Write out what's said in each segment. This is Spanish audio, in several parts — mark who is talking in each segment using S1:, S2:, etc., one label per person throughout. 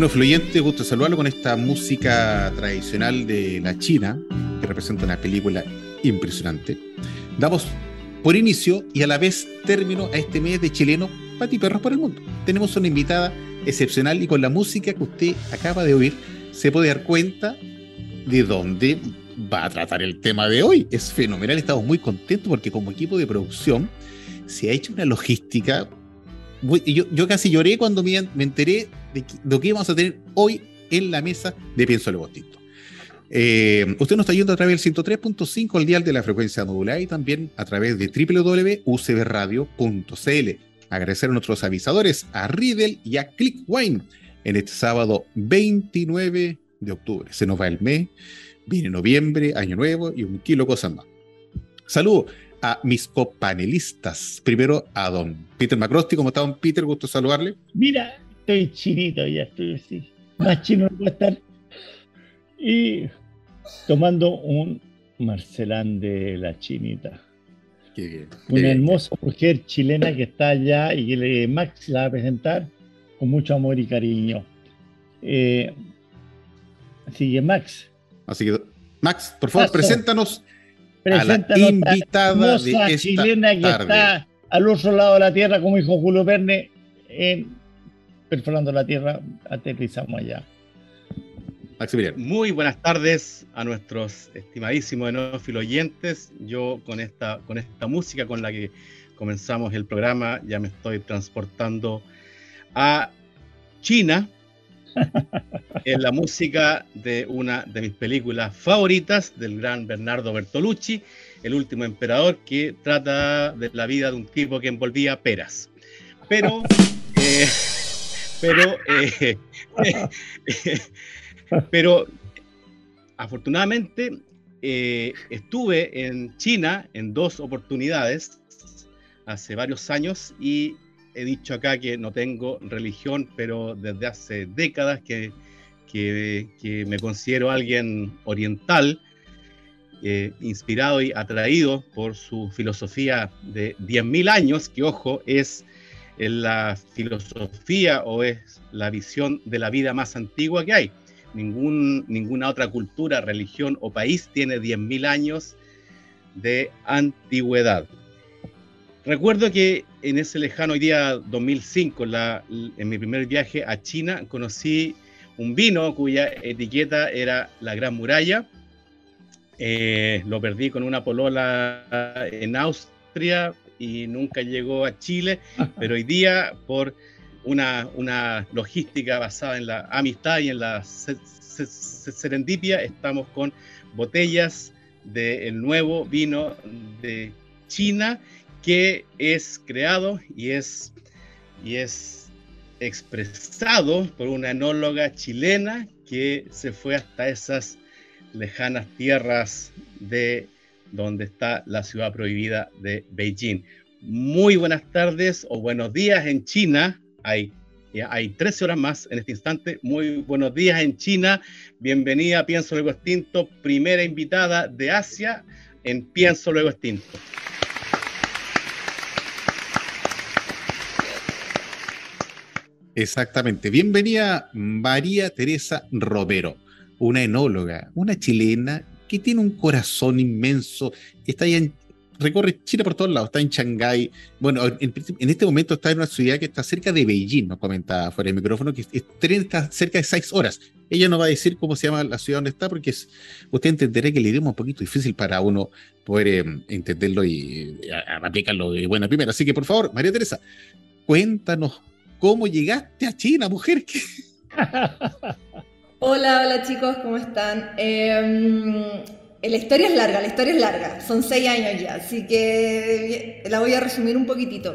S1: Estimado fluyente, gusto saludarlo con esta música tradicional de la China, que representa una película impresionante. Damos por inicio y a la vez término a este mes de chileno Pati Perros por el Mundo. Tenemos una invitada excepcional y con la música que usted acaba de oír se puede dar cuenta de dónde va a tratar el tema de hoy. Es fenomenal, estamos muy contentos porque como equipo de producción se ha hecho una logística yo, casi lloré cuando me, enteré de, lo que íbamos a tener hoy en la mesa de Pienso Luego. Eh, usted nos está yendo a través del 103.5 al dial de la frecuencia modular y también a través de www.ucbradio.cl. Agradecer a nuestros avisadores, a Riddle y a Clickwine en este sábado 29 de octubre. Se nos va el mes, viene noviembre, año nuevo y un kilo cosas más. Saludos a mis copanelistas. Primero a don Peter Macrosti. ¿Cómo está don Peter? Gusto saludarle.
S2: Mira, estoy chinito, ya estoy así. Más chino no puedo estar. Y tomando un Marcelán de la Chinita. Qué bien. Una hermosa mujer chilena que está allá y que Max la va a presentar con mucho amor y cariño. Eh, así que Max.
S1: Así que, Max, por favor, preséntanos a la invitada de esta chilena que está
S2: al otro lado de la tierra, como dijo Julio Verne, en perforando la tierra, aterrizamos allá.
S3: Muy buenas tardes a nuestros estimadísimos enófilos oyentes. Yo con esta, con esta música con la que comenzamos el programa ya me estoy transportando a China, en la música de una de mis películas favoritas del gran Bernardo Bertolucci, El último emperador, que trata de la vida de un tipo que envolvía peras. Pero, eh, pero, eh, pero afortunadamente eh, estuve en China en dos oportunidades hace varios años y he dicho acá que no tengo religión, pero desde hace décadas que, que, me considero alguien oriental, eh, inspirado y atraído por su filosofía de 10.000 años, que ojo, es la filosofía o es la visión de la vida más antigua que hay. Ningún, ninguna otra cultura, religión o país tiene 10.000 años de antigüedad. Recuerdo que en ese lejano día 2005, en mi primer viaje a China, conocí un vino cuya etiqueta era la Gran Muralla. Eh, lo perdí con una polola en Austria y nunca llegó a Chile, pero hoy día por una, una logística basada en la amistad y en la serendipia, estamos con botellas del nuevo vino de China que es creado y es, y es expresado por una enóloga chilena que se fue hasta esas lejanas tierras de donde está la ciudad prohibida de Beijing. Muy buenas tardes o buenos días en China. Hay, hay 13 horas más en este instante. Muy buenos días en China. Bienvenida a Pienso Luego Extinto, primera invitada de Asia en Pienso Luego Extinto.
S1: Exactamente. Bienvenida María Teresa Romero, una enóloga, una chilena que tiene un corazón inmenso. Está allá recorre China por todos lados. Está en Shanghái. Bueno, en, este momento está en una ciudad que está cerca de Beijing, nos comenta fuera del micrófono, que está cerca de seis horas. Ella no va a decir cómo se llama la ciudad donde está, porque usted entenderá que el idioma es un poquito difícil para uno poder eh, entenderlo y aplicarlo de buena primera. Así que, por favor, María Teresa, cuéntanos cómo llegaste a China, mujer.
S4: hola, hola chicos, ¿cómo están? Eh, la historia es larga, la historia es larga, son seis años ya, así que la voy a resumir un poquitito.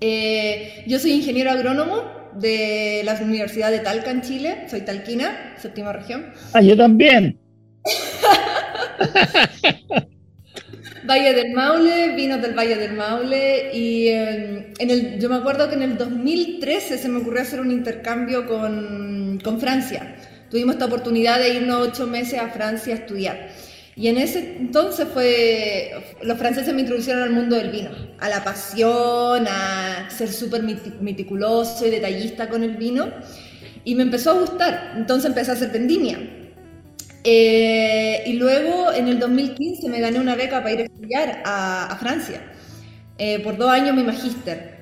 S4: Eh, yo soy ingeniero agrónomo de la Universidad de Talca en Chile, soy talquina, séptima región.
S2: Ah, yo también.
S4: Valle del Maule, vinos del Valle del Maule y em, en el, yo me acuerdo que en el 2013 se me ocurrió hacer un intercambio con, con Francia. Tuvimos esta oportunidad de irnos ocho meses a Francia a estudiar. Y en ese entonces fue, los franceses me introdujeron al mundo del vino, a la pasión, a ser súper meticuloso y detallista con el vino. Y me empezó a gustar, entonces empecé a hacer vendimia. Eh, y luego en el 2015 me gané una beca para ir a estudiar a, Francia. Eh, por dos años mi magíster.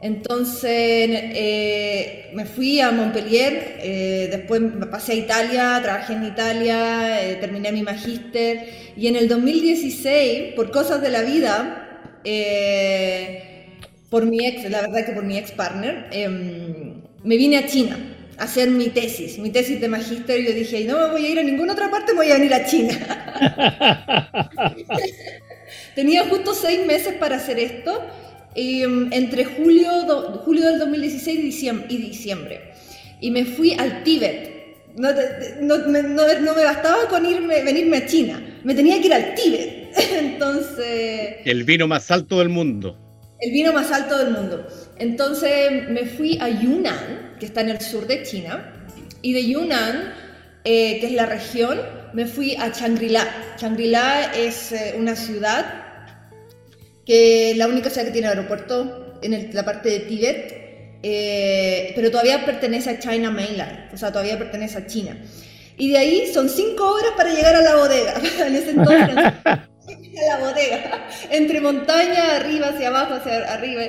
S4: Entonces eh, me fui a Montpellier, eh, después me pasé a Italia, trabajé en Italia, eh, terminé mi magíster y en el 2016, por cosas de la vida, por mi ex, la verdad que por mi ex partner, em, me vine a China hacer mi tesis, mi tesis de magíster y yo dije, no me voy a ir a ninguna otra parte, voy a venir a China. Tenía justo seis meses para hacer esto Em, entre julio, julio del 2016 y diciembre, y me fui al Tíbet. No, no, no, me bastaba con irme, venirme a China, me tenía que ir al Tíbet. Entonces...
S3: El vino más alto del mundo.
S4: El vino más alto del mundo. Entonces me fui a Yunnan, que está en el sur de China, y de Yunnan, eh, que es la región, me fui a Shangri-La. Shangri-La es eh, una ciudad que la única ciudad que tiene aeropuerto en la parte de Tíbet, eh, pero todavía pertenece a China Mainland, o sea, todavía pertenece a China. Y de ahí son cinco horas para llegar a la bodega. en ese entonces, la bodega, entre montaña, arriba, hacia abajo, hacia arriba.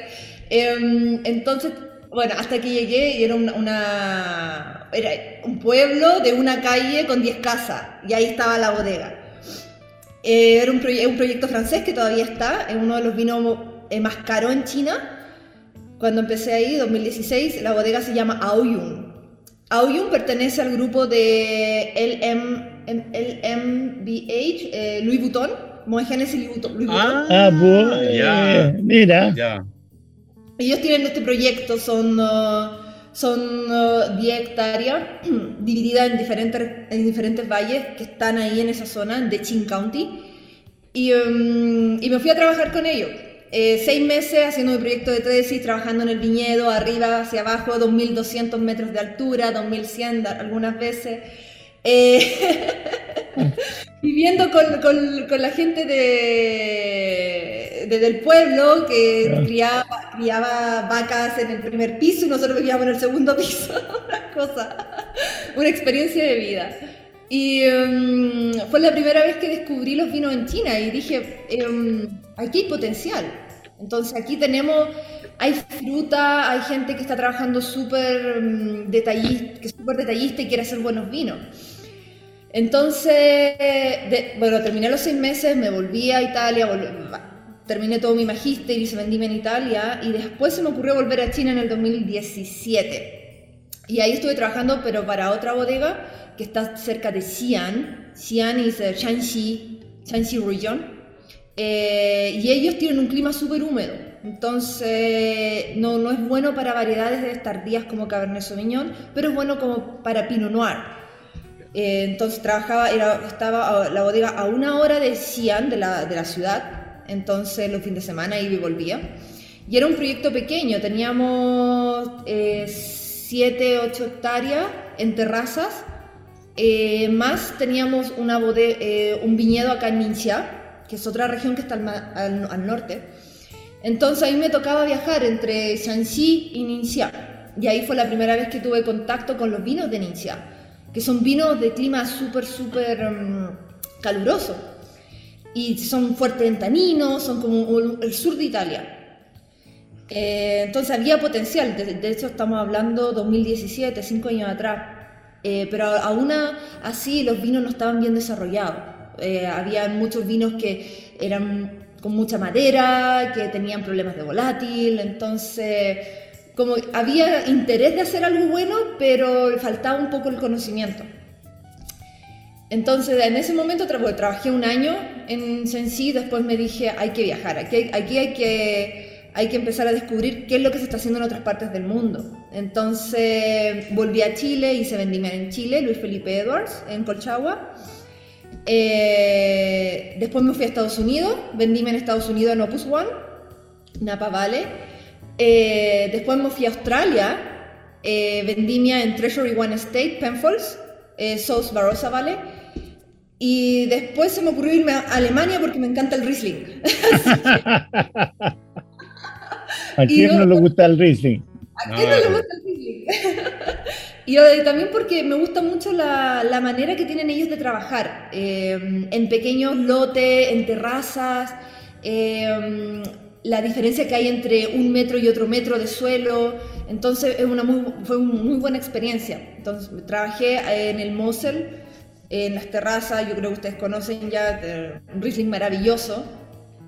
S4: Em, entonces, bueno, hasta que llegué y era una, era un pueblo de una calle con 10 casas y ahí estaba la bodega. Eh, era un, un, proyecto francés que todavía está, es uno de los vinos eh, más caros en China. Cuando empecé ahí, 2016, la bodega se llama Aoyun. Aoyun pertenece al grupo de LM, LMBH, eh, Louis Vuitton, Moe Louis Vuitton.
S2: Ah, ah ya. mira.
S4: Ya. Ellos tienen este proyecto, son... Uh, son 10 uh, hectáreas divididas en diferentes, en diferentes valles que están ahí en esa zona de Qing County. Y, um, y me fui a trabajar con ellos. Eh, seis meses haciendo mi proyecto de tesis, trabajando en el viñedo, arriba hacia abajo, 2.200 metros de altura, 2.100 algunas veces. Eh, viviendo con, con, con, la gente de, del pueblo que criaba, criaba, vacas en el primer piso y nosotros vivíamos en el segundo piso. una cosa, una experiencia de vida. Y um, fue la primera vez que descubrí los vinos en China y dije, um, aquí hay potencial. Entonces aquí tenemos, hay fruta, hay gente que está trabajando súper um, detallista, que es súper detallista y quiere hacer buenos vinos. Entonces, bueno, terminé los seis meses, me volví a Italia, terminé todo mi magíster, y se vendíme en Italia y después se me ocurrió volver a China en el 2017. Y ahí estuve trabajando, pero para otra bodega que está cerca de Xi'an. Xi'an es el Shanxi, Shanxi Region. Eh, y ellos tienen un clima súper húmedo. Entonces, no, no es bueno para variedades de tardías como Cabernet Sauvignon, pero es bueno como para Pinot Noir. Eh, entonces trabajaba, era, estaba la bodega a una hora de Xi'an, de la, de la ciudad, entonces los fines de semana iba y volvía. Y era un proyecto pequeño, teníamos 7, eh, 8 hectáreas en terrazas, eh, más teníamos una un viñedo acá en Ningxia, que es otra región que está al, al, norte. Entonces ahí me tocaba viajar entre Shanxi y Ningxia. Y ahí fue la primera vez que tuve contacto con los vinos de Ningxia que son vinos de clima súper, súper mm, caluroso. y son fuertes en taninos, son como el sur de Italia. Eh, entonces había potencial, de, hecho estamos hablando 2017, cinco años atrás, eh, pero aún así los vinos no estaban bien desarrollados. Eh, había muchos vinos que eran con mucha madera, que tenían problemas de volátil, entonces como había interés de hacer algo bueno, pero faltaba un poco el conocimiento. Entonces, en ese momento trabajé un año en Sensi, después me dije, hay que viajar, aquí, hay, que, hay que empezar a descubrir qué es lo que se está haciendo en otras partes del mundo. Entonces, volví a Chile, hice vendimia en Chile, Luis Felipe Edwards, en Colchagua. Eh, después me fui a Estados Unidos, vendíme en Estados Unidos en Opus One, Napa Valley. Eh, después me fui a Australia, eh, vendimia en Treasury One Estate, Penfolds, eh, South Barossa Valley. Y después se me ocurrió irme a Alemania porque me encanta el Riesling.
S2: ¿A quién no, le gusta el Riesling?
S4: ¿A quién no, le gusta el Riesling? y eh, también porque me gusta mucho la, la manera que tienen ellos de trabajar, eh, en pequeños lotes, en terrazas, eh, la diferencia que hay entre un metro y otro metro de suelo, entonces es una muy, fue una muy buena experiencia. Entonces trabajé en el Mosel, en las terrazas, yo creo que ustedes conocen ya, un Riesling maravilloso.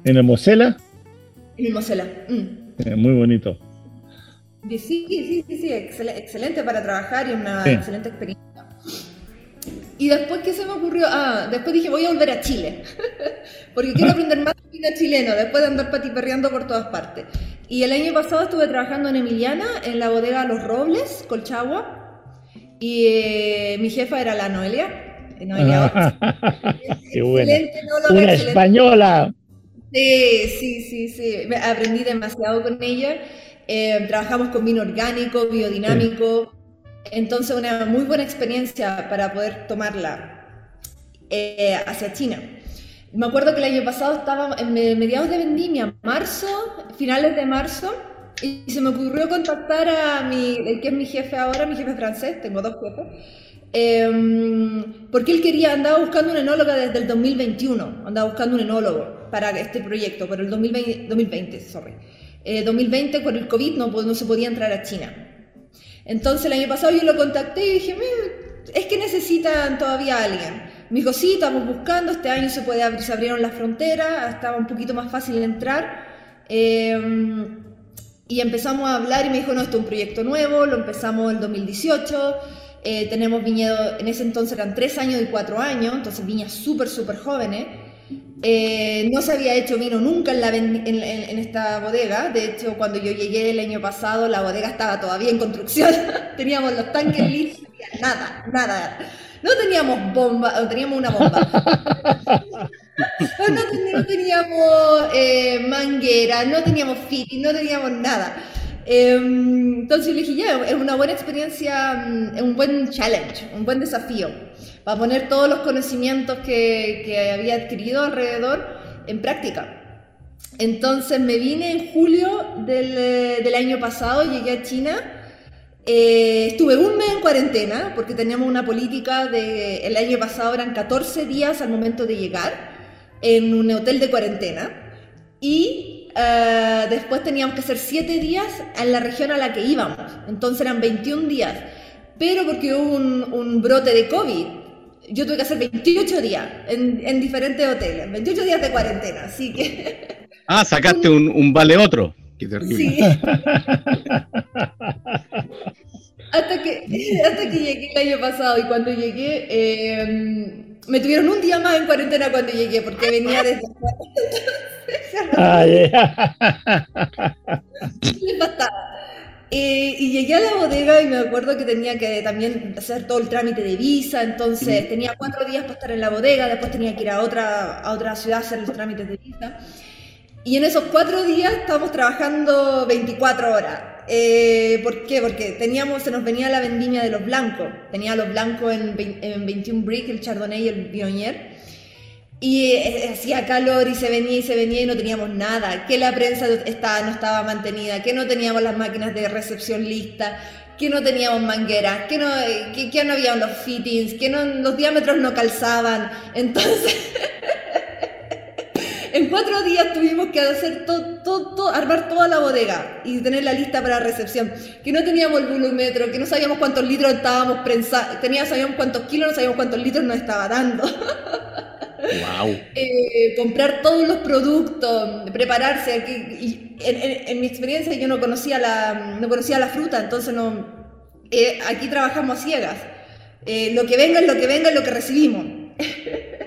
S2: ¿En el Mosela?
S4: En el Mosela. Mm.
S2: Eh, muy bonito.
S4: Sí, sí, sí, sí, excelente para trabajar y una excelente experiencia. Y después, ¿qué se me ocurrió? Ah, después dije, voy a volver a Chile, porque quiero aprender más vida chileno, después de andar patiperreando por todas partes. Y el año pasado estuve trabajando en Emiliana, en la bodega Los Robles, Colchagua, y eh, mi jefa era la Noelia,
S2: Qué buena. Una española.
S4: Sí, sí, sí, sí. Aprendí demasiado con ella. Eh, trabajamos con vino orgánico, biodinámico. Entonces, una muy buena experiencia para poder tomarla eh, hacia China. Me acuerdo que el año pasado estaba en mediados de vendimia, marzo, finales de marzo, y se me ocurrió contactar a mi, el que es mi jefe ahora, mi jefe francés, tengo dos jefes, Em, porque él quería, andaba buscando una enóloga desde el 2021, andaba buscando un enólogo para este proyecto, pero el 2020, 2020 sorry. 2020 por el COVID no se podía entrar a China. Entonces el año pasado yo lo contacté y dije, es que necesitan todavía alguien. Me dijo, sí, estamos buscando, este año se, puede abrir, se abrieron las fronteras, estaba un poquito más fácil entrar. Em, y empezamos a hablar y me dijo, no, esto es un proyecto nuevo, lo empezamos en 2018. Eh, tenemos viñedos, en ese entonces eran tres años y cuatro años, entonces viñas súper, súper jóvenes. Eh, no se había hecho vino nunca en, la, en, esta bodega. De hecho, cuando yo llegué el año pasado, la bodega estaba todavía en construcción. teníamos los tanques listos, nada, nada. No teníamos bomba, teníamos una bomba. no, teníamos eh, manguera, no teníamos fitting, no teníamos nada. Em, entonces le dije, ya, es una buena experiencia, mm, es un buen challenge, un buen desafío, para poner todos los conocimientos que, que había adquirido alrededor en práctica. Entonces me vine en julio del, eh, del año pasado, llegué a China, eh, estuve un mes en cuarentena, porque teníamos una política de, el año pasado eran 14 días al momento de llegar, en un hotel de cuarentena, y eh, después teníamos que hacer 7 días en la región a la que íbamos, entonces eran 21 días, pero porque hubo un, brote de COVID, yo tuve que hacer 28 días en, diferentes hoteles, 28 días de cuarentena, así que...
S3: Ah, sacaste un, vale otro. Qué terrible. Sí.
S4: hasta, que, hasta que llegué el año pasado y cuando llegué... Eh, me tuvieron un día más en cuarentena cuando llegué, porque venía desde... eh, y llegué a la bodega y me acuerdo que tenía que también hacer todo el trámite de visa, entonces tenía cuatro días para estar en la bodega, después tenía que ir a otra, a otra ciudad a hacer los trámites de visa. Y en esos cuatro días estábamos trabajando 24 horas. Eh, ¿Por qué? Porque teníamos, se nos venía la vendimia de los blancos. Tenía los blancos en, 21 Brick, el Chardonnay y el Viognier. Y eh, hacía calor y se venía y se venía y no teníamos nada. Que la prensa estaba, no estaba mantenida, que no teníamos las máquinas de recepción listas, que no teníamos mangueras, que no, que, que no había los fittings, que no, los diámetros no calzaban. Entonces... en cuatro días tuvimos que hacer todo, todo, armar toda la bodega y tener la lista para recepción. Que no teníamos el volumetro, que no sabíamos cuántos litros estábamos prensando, teníamos, sabíamos cuántos kilos, no sabíamos cuántos litros nos estaba dando.
S1: Wow.
S4: Eh, comprar todos los productos, prepararse. Aquí, en, mi experiencia yo no conocía la, no conocía la fruta, entonces no. Eh, aquí trabajamos ciegas. Eh, lo que venga es lo que venga es lo que recibimos.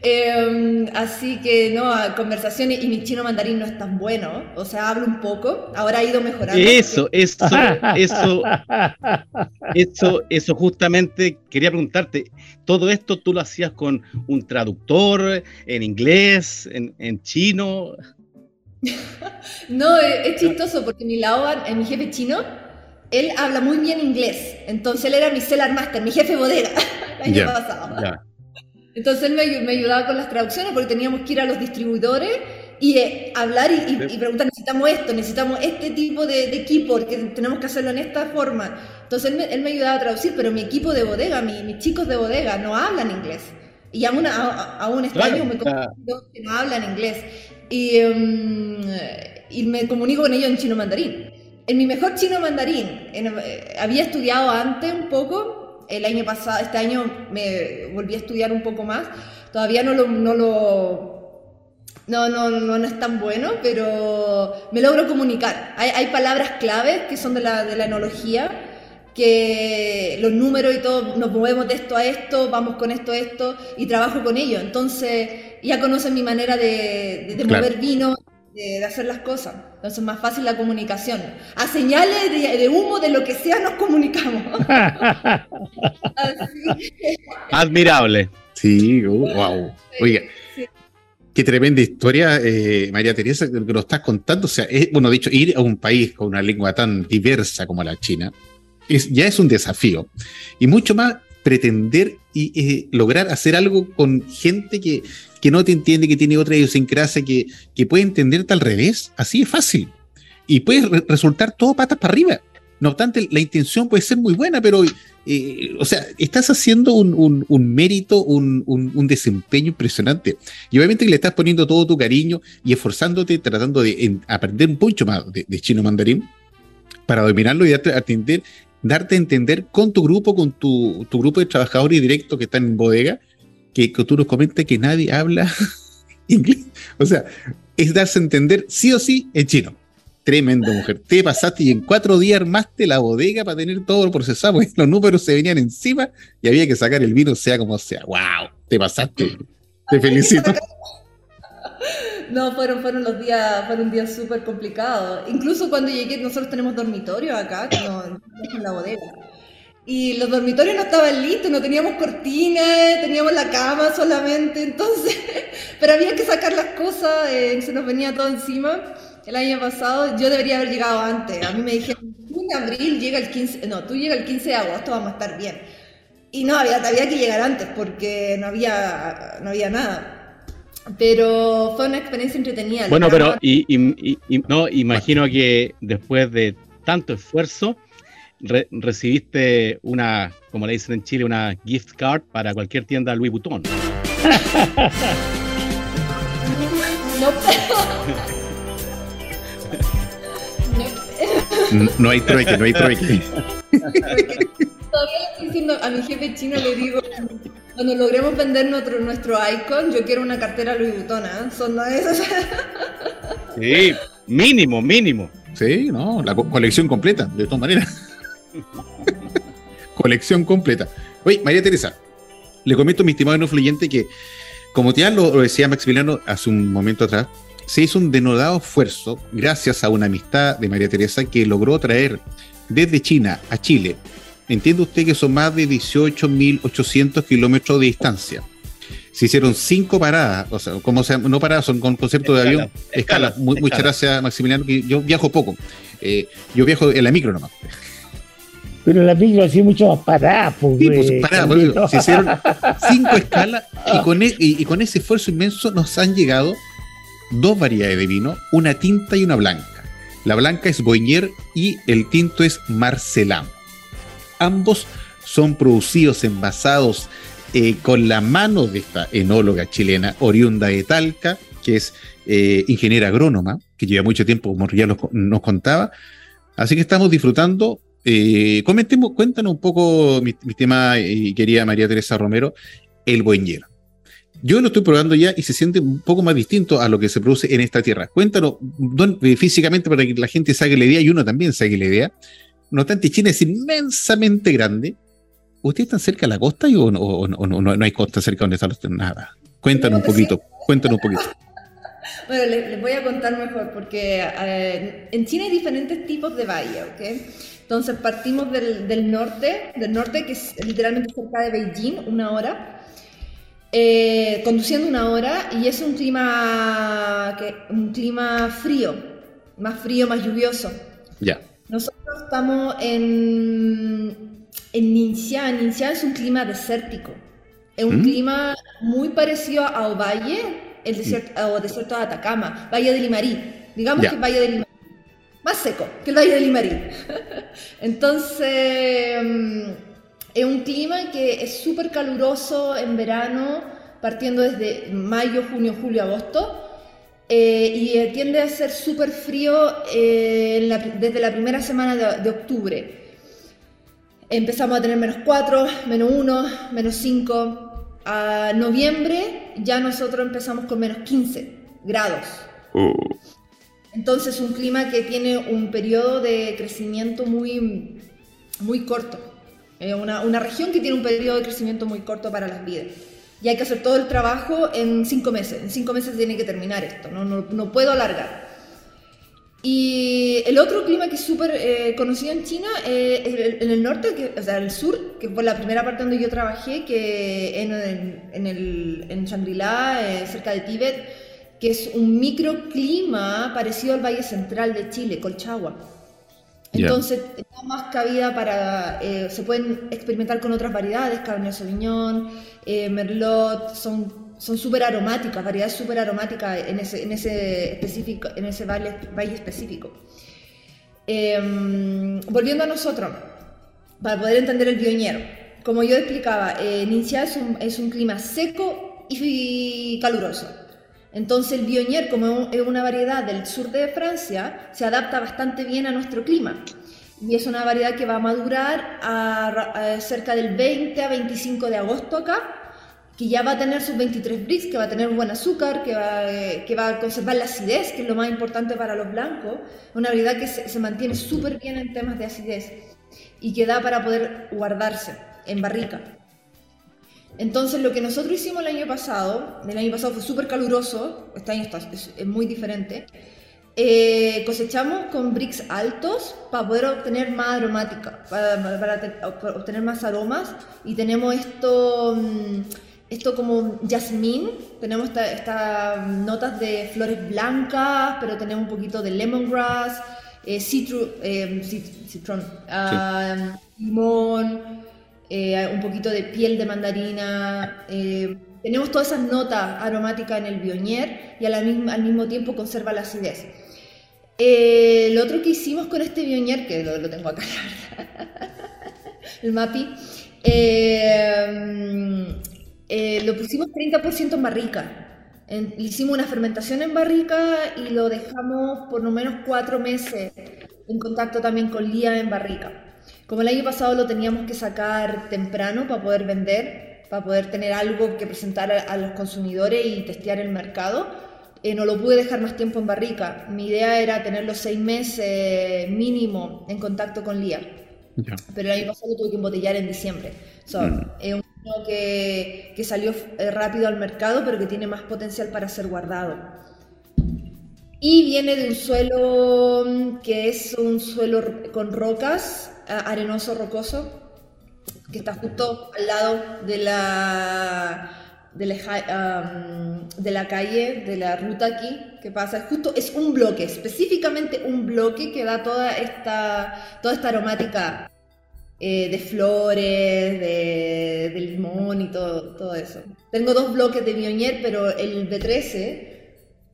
S4: Em, así que no, conversaciones y mi chino mandarín no es tan bueno, o sea, hablo un poco, ahora ha ido mejorando.
S3: Eso, eso, eso, eso, eso justamente quería preguntarte, ¿todo esto tú lo hacías con un traductor en inglés, en, chino?
S4: no, es, chistoso porque mi Laoban, mi jefe chino, él habla muy bien inglés, entonces él era mi seller master, mi jefe bodega el año pasado. Entonces él me, ayudaba con las traducciones porque teníamos que ir a los distribuidores y eh, hablar y, preguntar, necesitamos esto, necesitamos este tipo de, equipo, porque tenemos que hacerlo en esta forma. Entonces él me, ayudaba a traducir, pero mi equipo de bodega, mis chicos de bodega no hablan inglés. Y aún, aún este año me comunico que no hablan inglés. Y, em, y me comunico con ellos en chino mandarín. En mi mejor chino mandarín, eh, había estudiado antes un poco el año pasado, este año me volví a estudiar un poco más. Todavía no lo, no lo no, no, no, es tan bueno, pero me logro comunicar. Hay, hay palabras claves que son de la, de la enología, que los números y todo, nos movemos de esto a esto, vamos con esto a esto, y trabajo con ellos. Entonces, ya conocen mi manera de, de, mover vino, de, hacer las cosas. Entonces es más fácil la comunicación. A señales de, humo, de lo que sea, nos comunicamos.
S3: Admirable.
S1: Sí, wow. Oiga, qué tremenda historia, eh, María Teresa, que nos estás contando. O sea, es, bueno, dicho, ir a un país con una lengua tan diversa como la China es, ya es un desafío. Y mucho más pretender y lograr hacer algo con gente que, que no te entiende, que tiene otra idiosincrasia, que, que puede entenderte al revés, así es fácil. Y puede resultar todo patas para arriba. No obstante, la intención puede ser muy buena, pero, eh, o sea, estás haciendo un, un, mérito, un, un, desempeño impresionante. Y obviamente que le estás poniendo todo tu cariño y esforzándote, tratando de aprender un mucho más de, chino mandarín para dominarlo y atender darte a entender con tu grupo, con tu, grupo de trabajadores directos que están en bodega, que, tú nos comentes que nadie habla inglés. O sea, es darse a entender sí o sí en chino. Tremendo, mujer. Te pasaste y en cuatro días armaste la bodega para tener todo procesado, porque los números se venían encima y había que sacar el vino, sea como sea. ¡Wow! Te pasaste. Te felicito.
S4: No, fueron, fueron los días, fueron días súper complicados. Incluso cuando llegué, nosotros tenemos dormitorios acá, en la bodega. Y los dormitorios no estaban listos, no teníamos cortinas, teníamos la cama solamente, entonces, pero había que sacar las cosas, eh, se nos venía todo encima. El año pasado yo debería haber llegado antes. A mí me dijeron, tú en abril llega el 15, no, tú llega el 15 de agosto, vamos a estar bien. Y no, había, había que llegar antes porque no había, no había nada. Pero fue una experiencia entretenida.
S3: Bueno, pero y, no, imagino que después de tanto esfuerzo recibiste una, como le dicen en Chile, una gift card para cualquier tienda Louis Vuitton.
S1: no. no hay trueque, no hay trueque.
S4: Todavía le estoy diciendo a mi jefe chino, le digo, cuando logremos vender nuestro, nuestro icon, yo quiero una cartera Louis Vuitton, ¿eh? Son de esas.
S3: Sí, mínimo, mínimo.
S1: Sí, no, la colección completa, de todas maneras. colección completa. Oye, María Teresa, le comento a mi estimado no fluyente que, como ya lo, lo decía Maximiliano hace un momento atrás, se hizo un denodado esfuerzo gracias a una amistad de María Teresa que logró traer desde China a Chile. Entiende usted que son más de 18.800 kilómetros de distancia. Se hicieron cinco paradas, o sea, como sea, no paradas, son con concepto de avión, escala. Muchas gracias, Maximiliano, que yo viajo poco. Eh, yo viajo en la micro nomás.
S2: Pero la micro hacía mucho más parada, pues, sí, pues,
S1: parada, se hicieron cinco escalas y con, e, y con ese esfuerzo inmenso nos han llegado dos variedades de vino, una tinta y una blanca. La blanca es Boigner y el tinto es Marcelán. Ambos son producidos, envasados eh, con la mano de esta enóloga chilena, oriunda de Talca, que es eh, ingeniera agrónoma, que lleva mucho tiempo, como ya nos contaba. Así que estamos disfrutando. Eh, comentemos, cuéntanos un poco, mi, tema, querida María Teresa Romero, el buen hielo. Yo lo estoy probando ya y se siente un poco más distinto a lo que se produce en esta tierra. Cuéntanos físicamente para que la gente saque la idea y uno también saque la idea. No obstante, China es inmensamente grande. ¿Ustedes están cerca de la costa o, no, hay costa cerca donde están los Nada. Cuéntanos un poquito, cuéntanos un poquito.
S4: Bueno, les, voy a contar mejor porque eh, en China hay diferentes tipos de valle, ¿ok? Entonces partimos del, del norte, del norte que es literalmente cerca de Beijing, una hora eh, conduciendo una hora y es un clima, que, un clima frío, más frío, más lluvioso.
S1: Ya.
S4: Nosotros estamos en, en Ningxia. Ningxia es un clima desértico. Es un ¿Mm? clima muy parecido a Ovalle, el desierto, o desierto de Atacama, Valle de Limarí. Digamos que Valle de Limarí. Más seco que el Valle de Limarí. Entonces mm, es un clima que es súper caluroso en verano, partiendo desde mayo, junio, julio, agosto. Eh, y tiende a ser súper frío eh, desde la primera semana de, octubre. Empezamos a tener menos 4, menos 1, menos 5. A noviembre ya nosotros empezamos con menos 15 grados. Oh. Entonces un clima que tiene un periodo de crecimiento muy, muy corto. Es una, una, región que tiene un periodo de crecimiento muy corto para las vidas. Y hay que hacer todo el trabajo en cinco meses. En cinco meses tiene que terminar esto, no, no, no puedo alargar. Y el otro clima que es súper eh, conocido en China eh, en el norte, que, o sea, el sur, que fue la primera parte donde yo trabajé, que en, en, en Shangri-La, eh, cerca de Tíbet, que es un microclima parecido al Valle Central de Chile, Colchagua. Entonces, da más cabida para. Eh, se pueden experimentar con otras variedades, Cabernet Sauvignon, eh, Merlot, son son súper aromáticas, variedades súper aromáticas en ese, en ese, específico, en ese valle, valle específico. Em, volviendo a nosotros, para poder entender el bioñero, como yo explicaba, eh, es un, es un clima seco y caluroso. Entonces el Bionier, como es una variedad del sur de Francia, se adapta bastante bien a nuestro clima. Y es una variedad que va a madurar a, cerca del 20 a 25 de agosto acá, que ya va a tener sus 23 brix, que va a tener buen azúcar, que va, que va a conservar la acidez, que es lo más importante para los blancos. Una variedad que se, se mantiene súper bien en temas de acidez y que da para poder guardarse en barrica. Entonces, lo que nosotros hicimos el año pasado, el año pasado fue súper caluroso, este año es, muy diferente, eh, cosechamos con bricks altos para poder obtener más aromática, para, obtener más aromas, y tenemos esto, mm, esto como jazmín, tenemos estas notas de flores blancas, pero tenemos un poquito de lemongrass, eh, eh citron, ah, limón, eh, un poquito de piel de mandarina. Eh, tenemos todas esas notas aromáticas en el bionier y al mismo, tiempo conserva la acidez. Eh, lo otro que hicimos con este bionier, que lo, tengo acá, el MAPI, lo pusimos 30% en barrica. hicimos una fermentación en barrica y lo dejamos por lo menos cuatro meses en contacto también con lía en barrica. Como el año pasado lo teníamos que sacar temprano para poder vender, para poder tener algo que presentar a, los consumidores y testear el mercado, eh, no lo pude dejar más tiempo en barrica. Mi idea era tenerlo seis meses mínimo en contacto con Lía. Pero el año pasado lo tuve que embotellar en diciembre. Mm. Es un vino que, que salió eh, rápido al mercado, pero que tiene más potencial para ser guardado. Y viene de un suelo mm, que es un suelo con rocas, arenoso rocoso, que está justo al lado de la, de la, calle, de la ruta aquí, que pasa, justo es un bloque, específicamente un bloque que da toda esta, toda esta aromática eh, de flores, de, limón y todo, todo eso. Tengo dos bloques de Bionier, pero el B13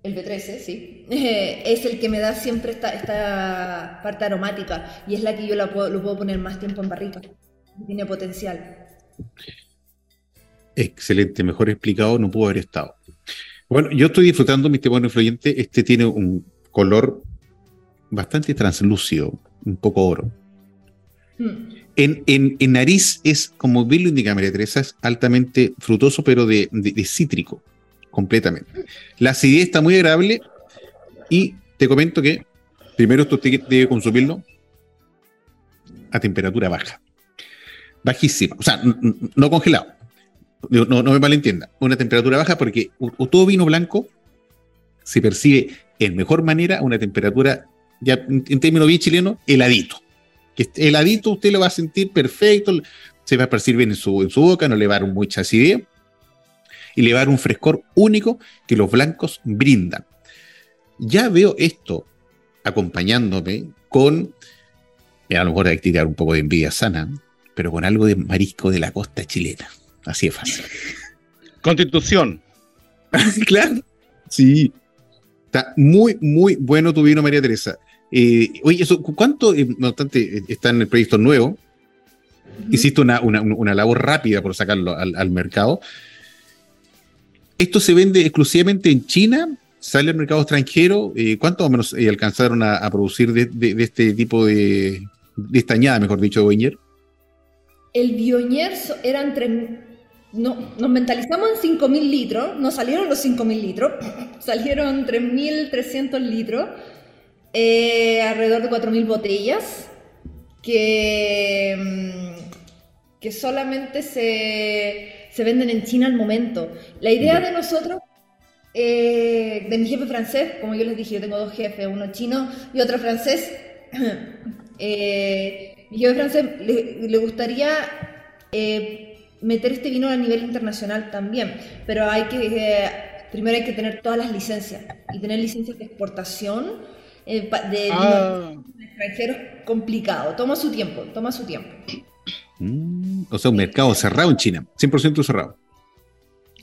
S4: el B13, sí. es el que me da siempre esta, esta parte aromática y es la que yo la puedo, lo puedo poner más tiempo en barrica. Tiene potencial.
S1: Excelente, mejor explicado no pudo haber estado. Bueno, yo estoy disfrutando mi testimonio influyente. Este tiene un color bastante translúcido, un poco oro. Mm. En, nariz es, como bien lo indica María Teresa, es altamente frutoso, pero de, cítrico, completamente. La acidez está muy agradable y te comento que primero esto debe consumirlo a temperatura baja. Bajísima, o sea, no congelado. No, no, me malentienda. Una temperatura baja porque todo vino blanco se percibe en mejor manera a una temperatura, ya en términos bien chilenos, heladito que heladito usted lo va a sentir perfecto, se va a percibir bien en su, en su boca, no le va a dar mucha acidez y le va a dar un frescor único que los blancos brindan. Ya veo esto acompañándome con, a lo mejor hay que tirar un poco de envidia sana, pero con algo de marisco de la costa chilena. Así es fácil.
S3: Constitución.
S1: claro. Sí. Está muy, muy bueno tu vino, María Teresa. Eh, oye, eso, ¿cuánto, eh, no obstante, eh, está en el proyecto nuevo? Hiciste una, una, labor rápida por sacarlo al, mercado. ¿Esto se vende exclusivamente en China? ¿Sale al mercado extranjero? ¿Cuánto más o menos alcanzaron a, producir de, este tipo de, de esta añada, mejor dicho, de Boñer?
S4: El Bioñer eran tres, no, nos mentalizamos en 5.000 litros, no salieron los 5.000 litros, salieron 3.300 litros eh, alrededor de 4.000 botellas que, mm, que solamente se, se, venden en China al momento. La idea de nosotros, eh, de mi jefe francés, como yo les dije, yo tengo dos jefes, uno chino y otro francés, eh, mi jefe francés le, gustaría meter este vino a nivel internacional también, pero hay que, primero hay que tener todas las licencias y tener licencias de exportación eh, de ah. extranjeros complicado. Toma su tiempo, toma su tiempo.
S1: Mm, o sea, un mercado cerrado en China, 100% cerrado.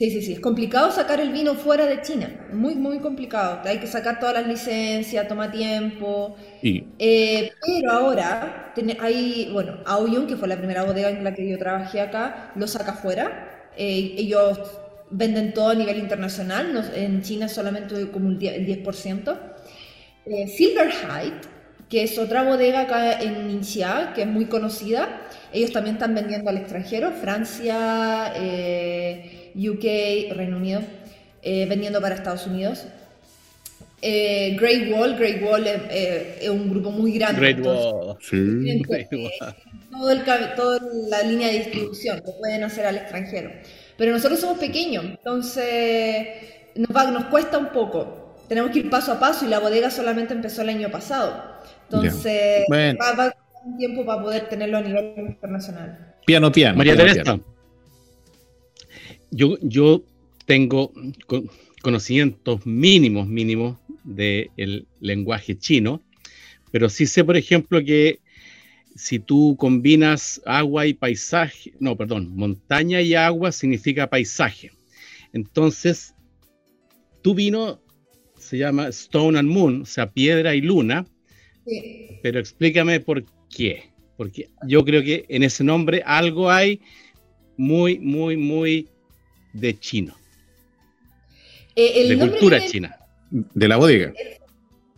S4: Sí, sí, sí. Es complicado sacar el vino fuera de China. Muy, muy complicado. Hay que sacar todas las licencias, toma tiempo. Eh, pero ahora hay, bueno, Aoyong, que fue la primera bodega en la que yo trabajé acá, lo saca fuera. Eh, ellos venden todo a nivel internacional. en China solamente como el 10%. Eh, Silverhide, que es otra bodega acá en Ningxia, que es muy conocida. Ellos también están vendiendo al extranjero, Francia, eh, UK, Reino Unido, eh, vendiendo para Estados Unidos. Great Wall, Great Wall es un grupo muy grande.
S3: Great Wall. Sí.
S4: toda la línea de distribución que pueden hacer al extranjero. Pero nosotros somos pequeños, entonces nos, nos cuesta un poco tenemos que ir paso a paso y la bodega solamente empezó el año pasado. Entonces, va, a tomar un tiempo para poder tenerlo a nivel internacional.
S1: Piano, piano.
S3: María Teresa, Yo, yo tengo conocimientos mínimos, mínimos del lenguaje chino, pero sí sé, por ejemplo, que si tú combinas agua y paisaje, no, perdón, montaña y agua significa paisaje. Entonces, tu vino se llama Stone and Moon, o sea, piedra y luna. Pero explícame por qué. Porque yo creo que en ese nombre algo hay muy, muy, muy de chino.
S4: Eh,
S3: de cultura china.
S1: De la bodega.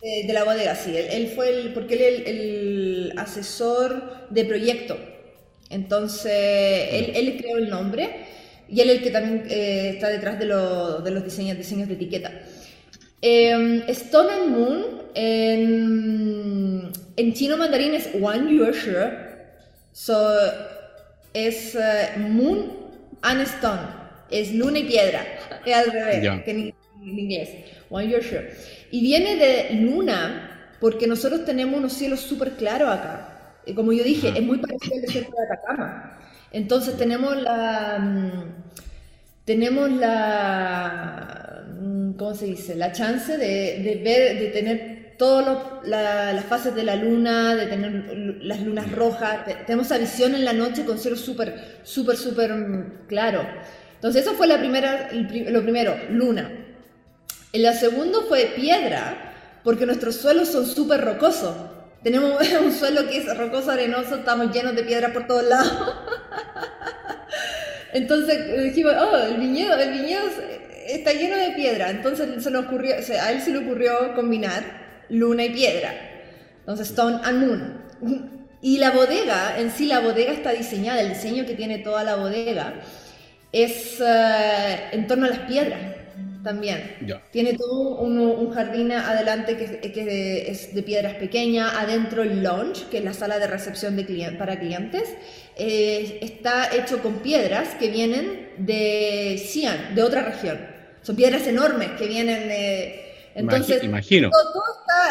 S4: de la bodega, sí. Él, fue el, porque él es el, asesor de proyecto. Entonces, él, creó el nombre y él es el que también eh, está detrás de, de los diseños, diseños de etiqueta. Eh, Stone and Moon en, en, chino mandarín es Wan Yueshi. So, es uh, Moon and Stone. Es luna y piedra. Es al revés que en, inglés. Wan Yueshi. Y viene de luna porque nosotros tenemos unos cielos súper claros acá. Y como yo dije, es muy parecido al desierto de Atacama. Entonces tenemos la... Mm, tenemos la ¿cómo se dice? La chance de, ver, de tener todas las fases de la luna, de tener las lunas rojas. tenemos esa visión en la noche con cielo súper, súper, súper mm, claro. Entonces, eso fue la primera, lo primero, luna. Y lo segundo fue piedra, porque nuestros suelos son súper rocosos. Tenemos un suelo que es rocoso, arenoso, estamos llenos de piedra por todos lados. Entonces dijimos, oh, el viñedo, el viñedo está lleno de piedra, entonces se nos ocurrió, a él se le ocurrió combinar luna y piedra. Entonces Stone and Moon. Y la bodega, en sí la bodega está diseñada, el diseño que tiene toda la bodega es eh, en torno a las piedras también. Tiene todo un, jardín adelante que, es de piedras pequeñas, adentro el lounge, que es la sala de recepción de para clientes. Eh, está hecho con piedras que vienen de Xi'an, de otra región. Son piedras enormes que vienen de... Entonces,
S3: Imagino.
S4: Todo,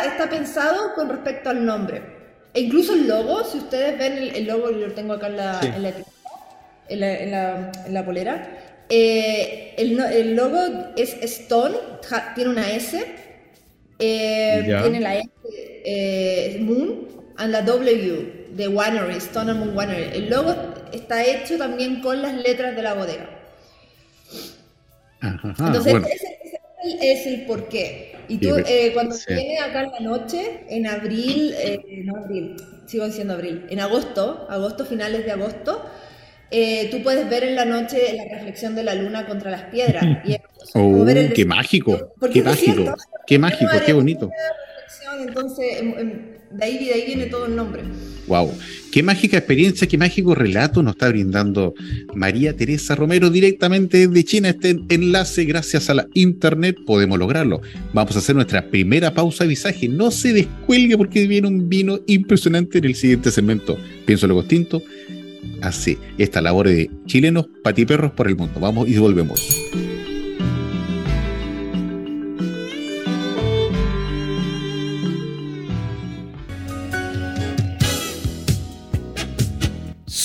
S4: está, pensado con respecto al nombre. E incluso el logo, si ustedes ven el, logo, lo tengo acá en la, en la, en la, en la polera, eh, el, logo es Stone, tiene una S, eh, tiene la S eh, Moon and la W de Winery, Stone and Moon Winery. El logo está hecho también con las letras de la bodega. Entonces, ese, es el porqué. Y tú, cuando viene acá en la noche, en abril, no abril, sigo diciendo abril, en agosto, agosto, finales de agosto, eh, tú puedes ver en la noche la reflexión de la luna contra las piedras.
S1: oh, qué mágico, qué mágico, qué mágico, qué bonito.
S4: Entonces, em, em, de ahí, de ahí viene todo el nombre.
S1: Wow, qué mágica experiencia, qué mágico relato nos está brindando María Teresa Romero directamente desde China. Este enlace, gracias a la internet, podemos lograrlo. Vamos a hacer nuestra primera pausa de visaje. No se descuelgue porque viene un vino impresionante en el siguiente segmento. Pienso luego tinto hace esta labor de chilenos patiperros por el mundo. Vamos y volvemos.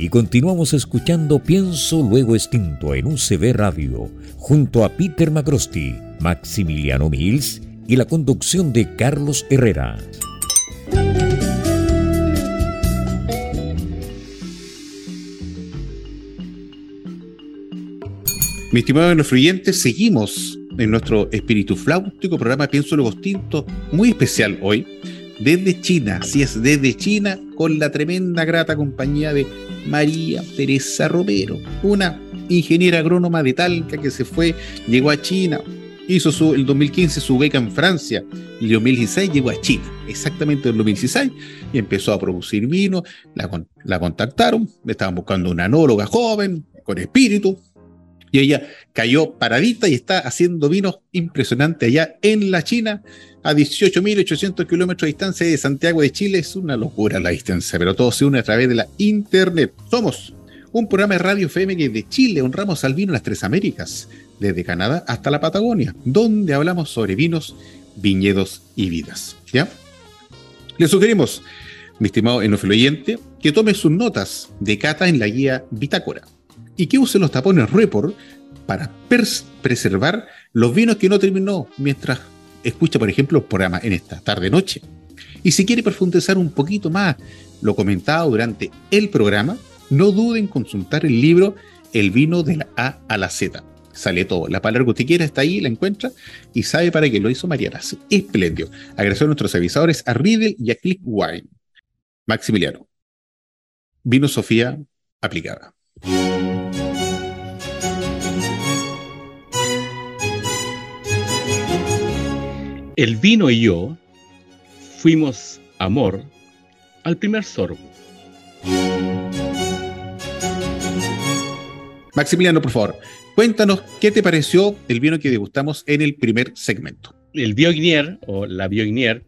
S5: Y continuamos escuchando Pienso Luego Extinto en UCB Radio, junto a Peter Macrosti, Maximiliano Mills y la conducción de Carlos Herrera.
S1: Mi estimado influyente, seguimos en nuestro espíritu flautico programa Pienso Luego Tinto, muy especial hoy, desde China, si es desde China, con la tremenda grata compañía de María Teresa Romero, una ingeniera agrónoma de Talca que se fue, llegó a China, hizo su, el 2015 su beca en Francia y el 2016 llegó a China, exactamente en el 2016, y empezó a producir vino, la, la contactaron, estaban buscando una anóloga joven, con espíritu, y ella cayó paradita y está haciendo vinos impresionantes allá en la China, a 18.800 kilómetros de distancia de Santiago de Chile. Es una locura la distancia, pero todo se une a través de la internet. Somos un programa de radio FM que de Chile honramos al vino en las tres Américas, desde Canadá hasta la Patagonia, donde hablamos sobre vinos, viñedos y vidas. ¿Ya? Le sugerimos, mi estimado oyente, que tome sus notas de cata en la guía Bitácora y que use los tapones Report para preservar los vinos que no terminó mientras escucha, por ejemplo, el programa en esta tarde-noche. Y si quiere profundizar un poquito más lo comentado durante el programa, no duden en consultar el libro El vino de la A a la Z. Sale todo. La palabra que usted quiera está ahí, la encuentra y sabe para qué lo hizo Mariana. Espléndido. Agradezco a nuestros avisadores, a Riddle y a Click Wine. Maximiliano. Vino Sofía aplicada.
S3: El vino y yo fuimos amor al primer sorbo.
S1: Maximiliano, por favor, cuéntanos qué te pareció el vino que degustamos en el primer segmento.
S3: El Biognier o la Biognier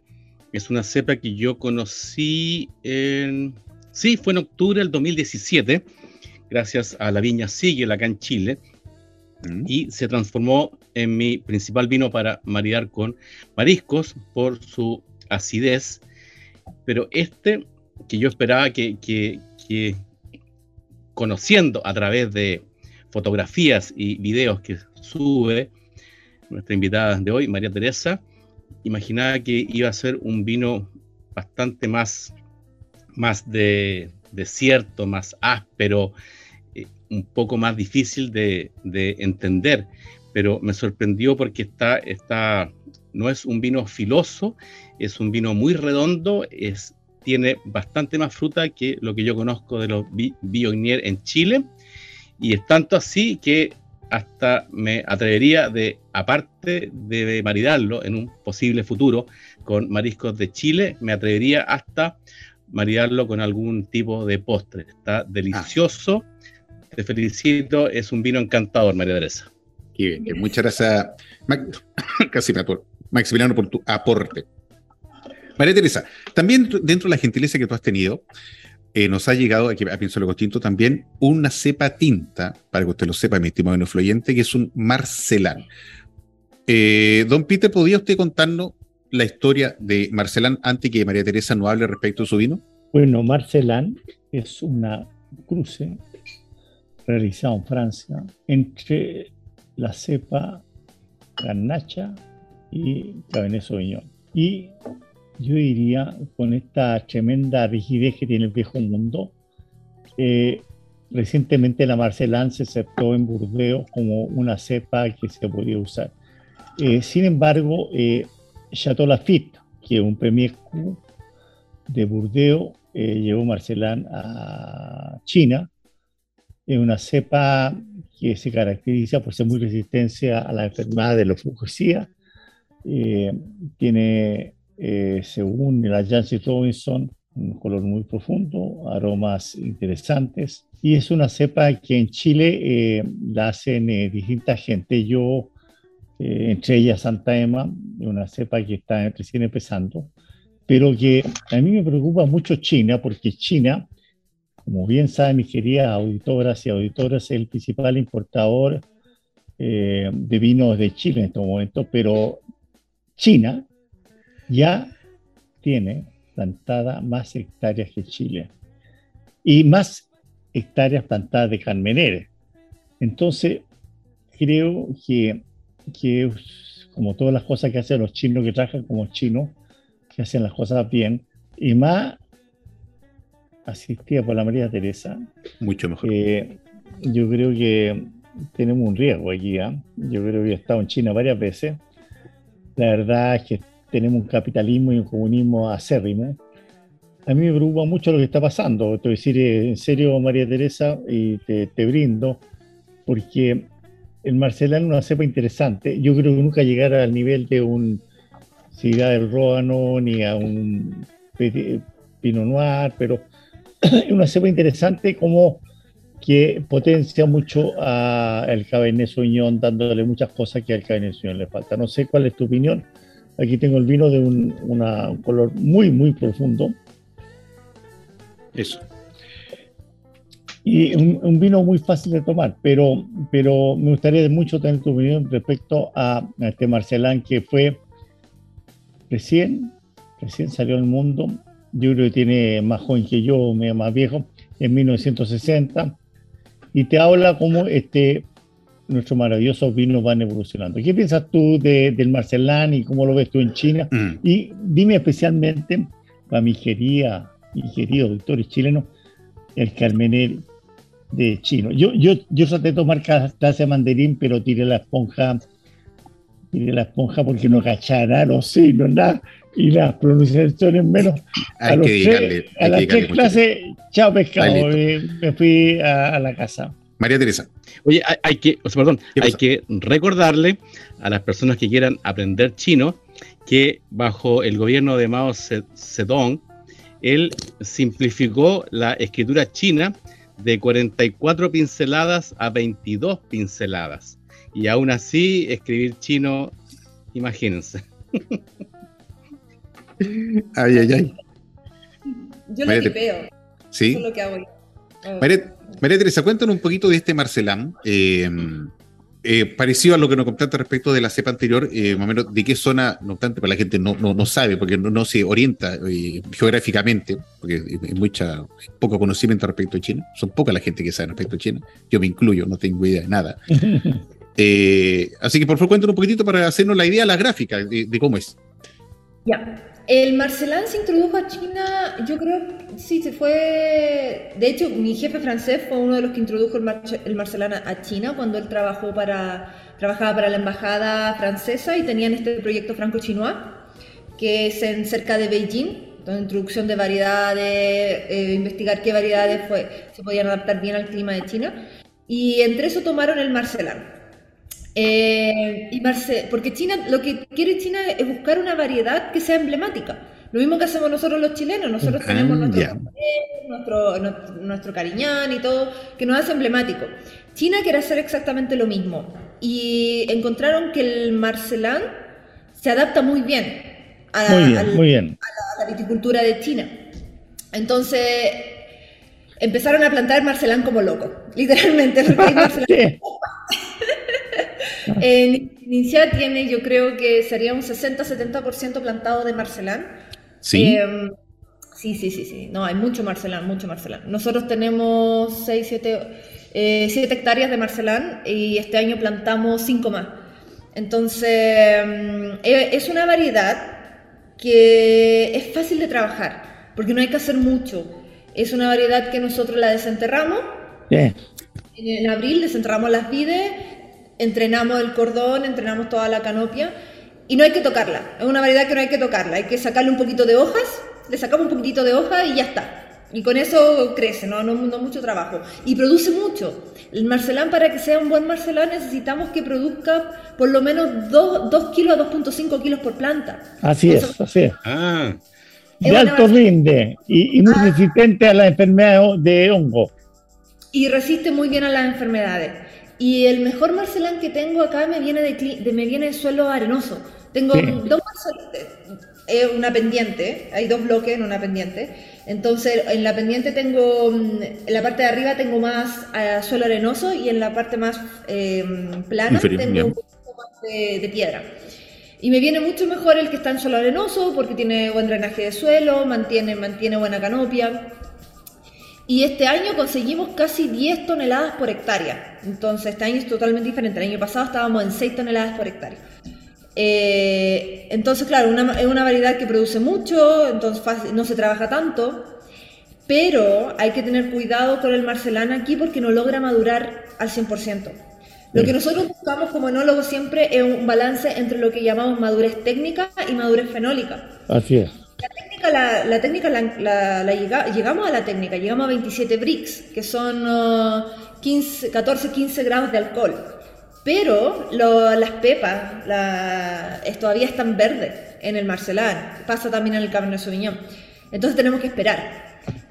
S3: es una cepa que yo conocí en. Sí, fue en octubre del 2017, gracias a la viña Sigel acá en Chile. Mm. Y se transformó en mi principal vino para maridar con mariscos por su acidez. Pero este, que yo esperaba que, que, conociendo a través de fotografías y videos que sube nuestra invitada de hoy, María Teresa, imaginaba que iba a ser un vino bastante más, más de desierto, más áspero, un poco más difícil de, entender, pero me sorprendió porque está, está, no es un vino filoso, es un vino muy redondo, es, tiene bastante más fruta que lo que yo conozco de los Biognier en Chile, y es tanto así que hasta me atrevería de, aparte de maridarlo en un posible futuro con mariscos de Chile, me atrevería hasta maridarlo con algún tipo de postre. Está delicioso. Te felicito, es un vino encantador, María Teresa.
S1: Qué bien, muchas gracias, casi Maximiliano, por tu aporte. María Teresa, también dentro de la gentileza que tú has tenido, eh, nos ha llegado, aquí a Pienso lo Tinto, también una cepa tinta, para que usted lo sepa, mi estimado influyente, que es un Marcelán. Eh, don Peter, ¿podría usted contarnos la historia de Marcelán antes que María Teresa no hable respecto a su vino?
S2: Bueno, Marcelán es una cruce realizada en Francia entre la cepa Garnacha y Cabernet Sauvignon. Y yo diría, con esta tremenda rigidez que tiene el viejo mundo, recientemente la Marcelán se aceptó en Burdeos como una cepa que se podía usar. Eh, sin embargo, eh, Chateau Lafitte, que es un Premier de Burdeos, eh, llevó Marcelán a China. Es una cepa que se caracteriza por ser muy resistente a la enfermedad de la fugicida. tiene eh, según la Janssen Robinson, un color muy profundo, aromas interesantes. Y es una cepa que en Chile eh, la hacen eh, distintas gente. Yo, entre ellas Santa Emma, una cepa que está recién empezando, pero que a mí me preocupa mucho China, porque China, como bien saben mis queridas auditoras y auditoras, es el principal importador de vinos de Chile en este momento, pero China ya tiene plantada más hectáreas que Chile y más hectáreas plantadas de carmeneres. Entonces, creo que, que, como todas las cosas que hacen los chinos, que trabajan como chinos, que hacen las cosas bien, y más asistida por la María Teresa.
S1: Mucho mejor.
S2: Eh, yo creo que tenemos un riesgo aquí. ¿eh? Yo creo que he estado en China varias veces. La verdad es que tenemos un capitalismo y un comunismo acérrimo. A mí me preocupa mucho lo que está pasando. Te voy a decir en serio, María Teresa, y te, brindo, porque el Marcelán es una cepa interesante. Yo creo que nunca llegará al nivel de un Ciudad del Róano ni a un Pinot Noir, pero es una cepa interesante como que potencia mucho al Cabernet Sauvignon, dándole muchas cosas que al Cabernet Sauvignon le falta. No sé cuál es tu opinión, Aquí tengo el vino de un color muy, muy profundo.
S1: Eso.
S2: Y un, vino muy fácil de tomar, pero, pero me gustaría mucho tener tu opinión respecto a, este Marcelán que fue recién, recién salió al mundo. Yo creo que tiene más joven que yo, más viejo, en 1960. Y te habla como este nuestros maravillosos vinos van evolucionando. ¿Qué piensas tú del Marcelán y cómo lo ves tú en China? Mm. Y dime especialmente, para mi querida y querido doctores chilenos, el Carmener de chino. Yo, yo, yo traté de tomar clase de mandarín, pero tiré la esponja, tiré la esponja porque no cachara los signos, nada, y las pronunciaciones menos.
S1: Hay a, que
S2: a las tres clases, chao pescado, me, fui a la casa.
S1: María Teresa.
S3: Oye, hay, que, perdón, hay que recordarle a las personas que quieran aprender chino que bajo el gobierno de Mao Zedong, él simplificó la escritura china de 44 pinceladas a 22 pinceladas. Y aún así, escribir chino, imagínense.
S1: Ay, ay, ay.
S4: Yo lo tipeo.
S1: Sí. Eso es lo que hago. María, Teresa, cuéntanos un poquito de este Marcelán. Eh, eh, parecido a lo que nos contaste respecto de la cepa anterior, eh, más o menos de qué zona, no obstante, para la gente no, no, sabe, porque no, se orienta eh, geográficamente, porque hay mucha, poco conocimiento respecto a China. Son poca la gente que sabe respecto a China. Yo me incluyo, no tengo idea de nada. así que por favor cuéntanos un poquitito para hacernos la idea, la gráfica de, de cómo es.
S4: Ya. El Marcelán se introdujo a China, yo creo, sí, se fue. De hecho, mi jefe francés fue uno de los que introdujo el, Marcelán a China cuando él trabajó para, trabajaba para la embajada francesa y tenían este proyecto franco-chinois, que es en cerca de Beijing, donde introducción de variedades, eh, investigar qué variedades se podían adaptar bien al clima de China. Y entre eso tomaron el Marcelán. Eh, y porque China, lo que quiere China es buscar una variedad que sea emblemática. Lo mismo que hacemos nosotros los chilenos, nosotros tenemos nuestro, nuestro, cariñán y todo, que nos hace emblemático. China quiere hacer exactamente lo mismo y encontraron que el marcelán se adapta muy bien a la,
S2: muy bien,
S4: a la, viticultura de China. Entonces empezaron a plantar marcelán como loco, literalmente. En Inicia tiene, yo creo que sería un 60-70% plantado de marcelán.
S1: Sí.
S4: Em, sí, sí, sí, sí. No, hay mucho marcelán, mucho marcelán. Nosotros tenemos 6, 7, eh, hectáreas de marcelán y este año plantamos 5 más. Entonces, em, e, es una variedad que es fácil de trabajar, porque no hay que hacer mucho. Es una variedad que nosotros la desenterramos. En abril desenterramos las vides, entrenamos el cordón, entrenamos toda la canopia y no hay que tocarla. Es una variedad que no hay que tocarla. Hay que sacarle un poquito de hojas, le sacamos un poquitito de hoja y ya está. Y con eso crece, ¿no? No, mucho trabajo. Y produce mucho. El marcelán, para que sea un buen marcelán, necesitamos que produzca por lo menos 2, kilos a 2.5 kilos por planta.
S2: Así es, así es. Ah. De alto rinde y, muy ah. resistente a la enfermedad de hongo.
S4: Y resiste muy bien a las enfermedades. Y el mejor marcelán que tengo acá me viene de, me viene de suelo arenoso. Tengo dos marcelanes, es una pendiente, hay dos bloques en una pendiente. Entonces, en la pendiente tengo, mm, en la parte de arriba tengo más eh, suelo arenoso y en la parte más eh, plana tengo un poco más de, piedra. Y me viene mucho mejor el que está en suelo arenoso porque tiene buen drenaje de suelo, mantiene, mantiene buena canopia. Y este año conseguimos casi 10 toneladas por hectárea. Entonces, este año es totalmente diferente. El año pasado estábamos en 6 toneladas por hectárea. Eh, entonces, claro, es una variedad que produce mucho, entonces no se trabaja tanto, pero hay que tener cuidado con el marcelán aquí porque no logra madurar al 100%. Lo que nosotros buscamos como enólogos siempre es un balance entre lo que llamamos madurez técnica y madurez fenólica.
S2: Así es.
S4: La técnica, la, técnica la, llegamos a la técnica, llegamos a 27 bricks, que son 15, 14, 15 gramos de alcohol. Pero las pepas todavía están verdes en el Marcelán, pasa también en el Cabernet Sauvignon. Entonces tenemos que esperar.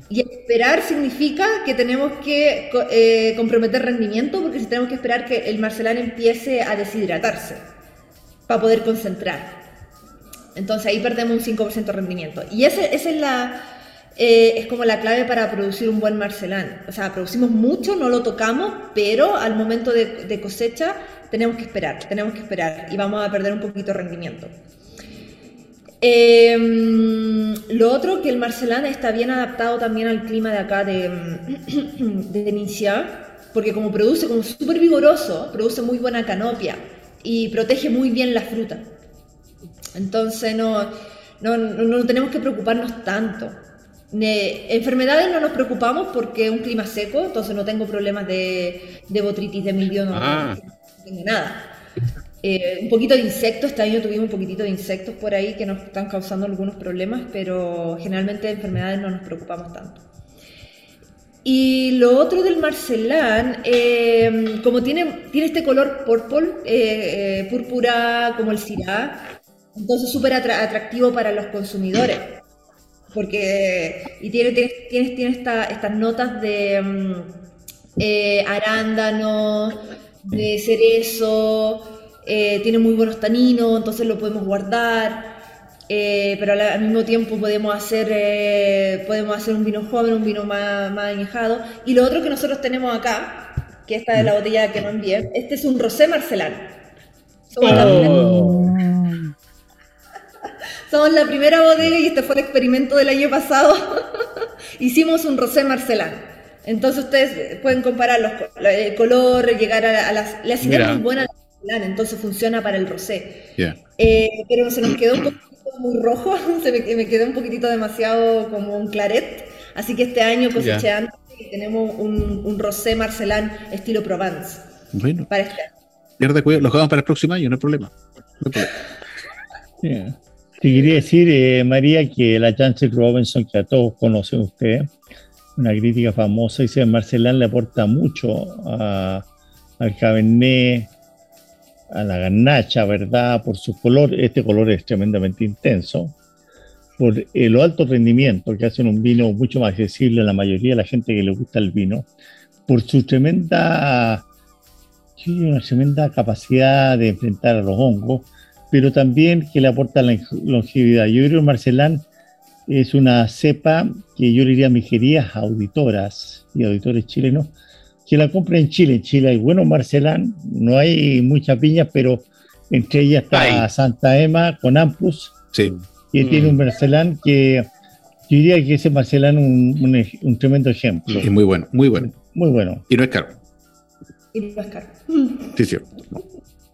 S4: Y esperar significa que tenemos que eh, comprometer rendimiento, porque tenemos que esperar que el Marcelán empiece a deshidratarse para poder concentrar. Entonces ahí perdemos un 5% de rendimiento. Y esa es la... Eh, es como la clave para producir un buen marcelán. O sea, producimos mucho, no lo tocamos, pero al momento de, cosecha tenemos que esperar, tenemos que esperar y vamos a perder un poquito de rendimiento. Em, lo otro, que el marcelán está bien adaptado también al clima de acá de, de porque como produce, como súper vigoroso, produce muy buena canopia y protege muy bien la fruta. Entonces no, no, tenemos que preocuparnos tanto. enfermedades no nos preocupamos porque es un clima seco, entonces no tengo problemas de, de botritis, de mildio, no, ah. tengo nada. Eh, un poquito de insectos, este año tuvimos un poquitito de insectos por ahí que nos están causando algunos problemas, pero generalmente de enfermedades no nos preocupamos tanto. Y lo otro del marcelán, eh, como tiene, tiene este color purple, eh, púrpura como el cirá, entonces, súper atractivo para los consumidores. Porque, y tiene, tiene, tiene, estas notas de mm, eh, arándano, de cerezo, eh, tiene muy buenos taninos, entonces lo podemos guardar. Eh, pero al mismo tiempo podemos hacer, podemos hacer un vino joven, un vino más, más añejado. Y lo otro que nosotros tenemos acá, que esta es la botella que no envié. Este es un Rosé. Somos, primera,
S2: Oh.
S4: Somos la primera bodega y este fue el experimento del año pasado. Hicimos un Rosé Marcelán. Entonces ustedes pueden comparar los, el color, llegar a, a las... La
S3: Mira.
S4: es muy buena al Marcelán, entonces funciona para el Rosé.
S1: Ya.
S4: Eh, pero se nos quedó un poquito muy rojo, se me, me quedó un poquitito demasiado como un claret, así que este año cosechando tenemos un, un rosé marcelán estilo Provence
S1: Bueno,
S4: para este año.
S1: los jugamos para el próximo año, no hay problema. No hay problema.
S2: Sí. Te quería decir, eh, María, que la Janssen Robinson, que a todos conocen ustedes, una crítica famosa, dice que Marcelán le aporta mucho al Cabernet, a la garnacha, ¿verdad? Por su color, este color es tremendamente intenso, por eh, lo alto rendimiento que hacen un vino mucho más accesible a la mayoría de la gente que le gusta el vino, por su tremenda, sí, una tremenda capacidad de enfrentar a los hongos, pero también que le aporta la longevidad. Yo creo que Marcelán es una cepa que yo le diría a mis queridas auditoras y auditores chilenos que la compren en Chile. En Chile hay buenos Marcelán, no hay muchas piñas, pero entre ellas está. Santa Emma con Ampus,
S1: Sí,
S2: que
S3: Mm.
S2: tiene un Marcelán que yo diría que ese Marcelán es un, un un tremendo ejemplo.
S1: es muy bueno, muy bueno.
S2: Muy bueno.
S1: Y no es caro.
S4: Y no es caro.
S1: Sí, sí. No.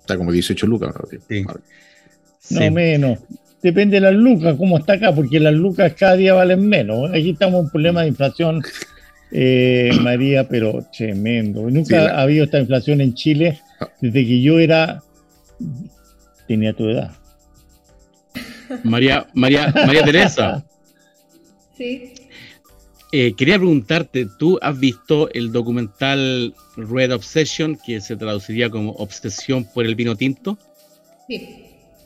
S1: Está como 18 lucas. ¿no?
S3: Sí.
S2: No
S3: Sí.
S2: menos. Depende de las lucas, cómo está acá, porque las lucas cada día valen menos. Aquí estamos en un problema de inflación, eh, María, pero tremendo. Nunca
S1: Sí, la-
S2: ha habido esta inflación en Chile
S1: Ah.
S2: desde que yo era. tenía tu edad.
S3: María, María, María Teresa,
S4: Sí.
S3: Eh, quería preguntarte, ¿tú has visto el documental Red Obsession, que se traduciría como Obsesión por el vino tinto?
S4: Sí.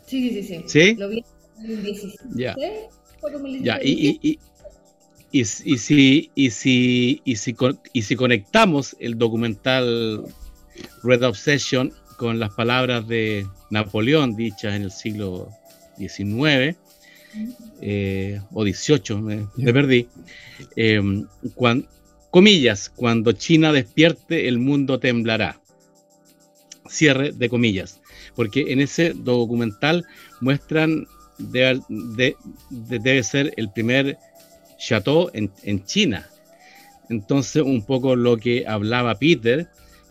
S4: Sí, sí, sí, sí.
S3: ¿Sí?
S4: Lo vi en 2016.
S3: Ya.
S4: ¿Fue 2016?
S3: Ya, y, y, y, y, y si, y, si, y, si, y si conectamos el documental Red Obsession con las palabras de Napoleón dichas en el siglo XIX eh, o XVIII, me, me perdí, eh, cuan- comillas, cuando China despierte el mundo temblará. Cierre de comillas, porque en ese documental muestran de- de- de- debe ser el primer chateau en, en China. Entonces, un poco lo que hablaba Peter,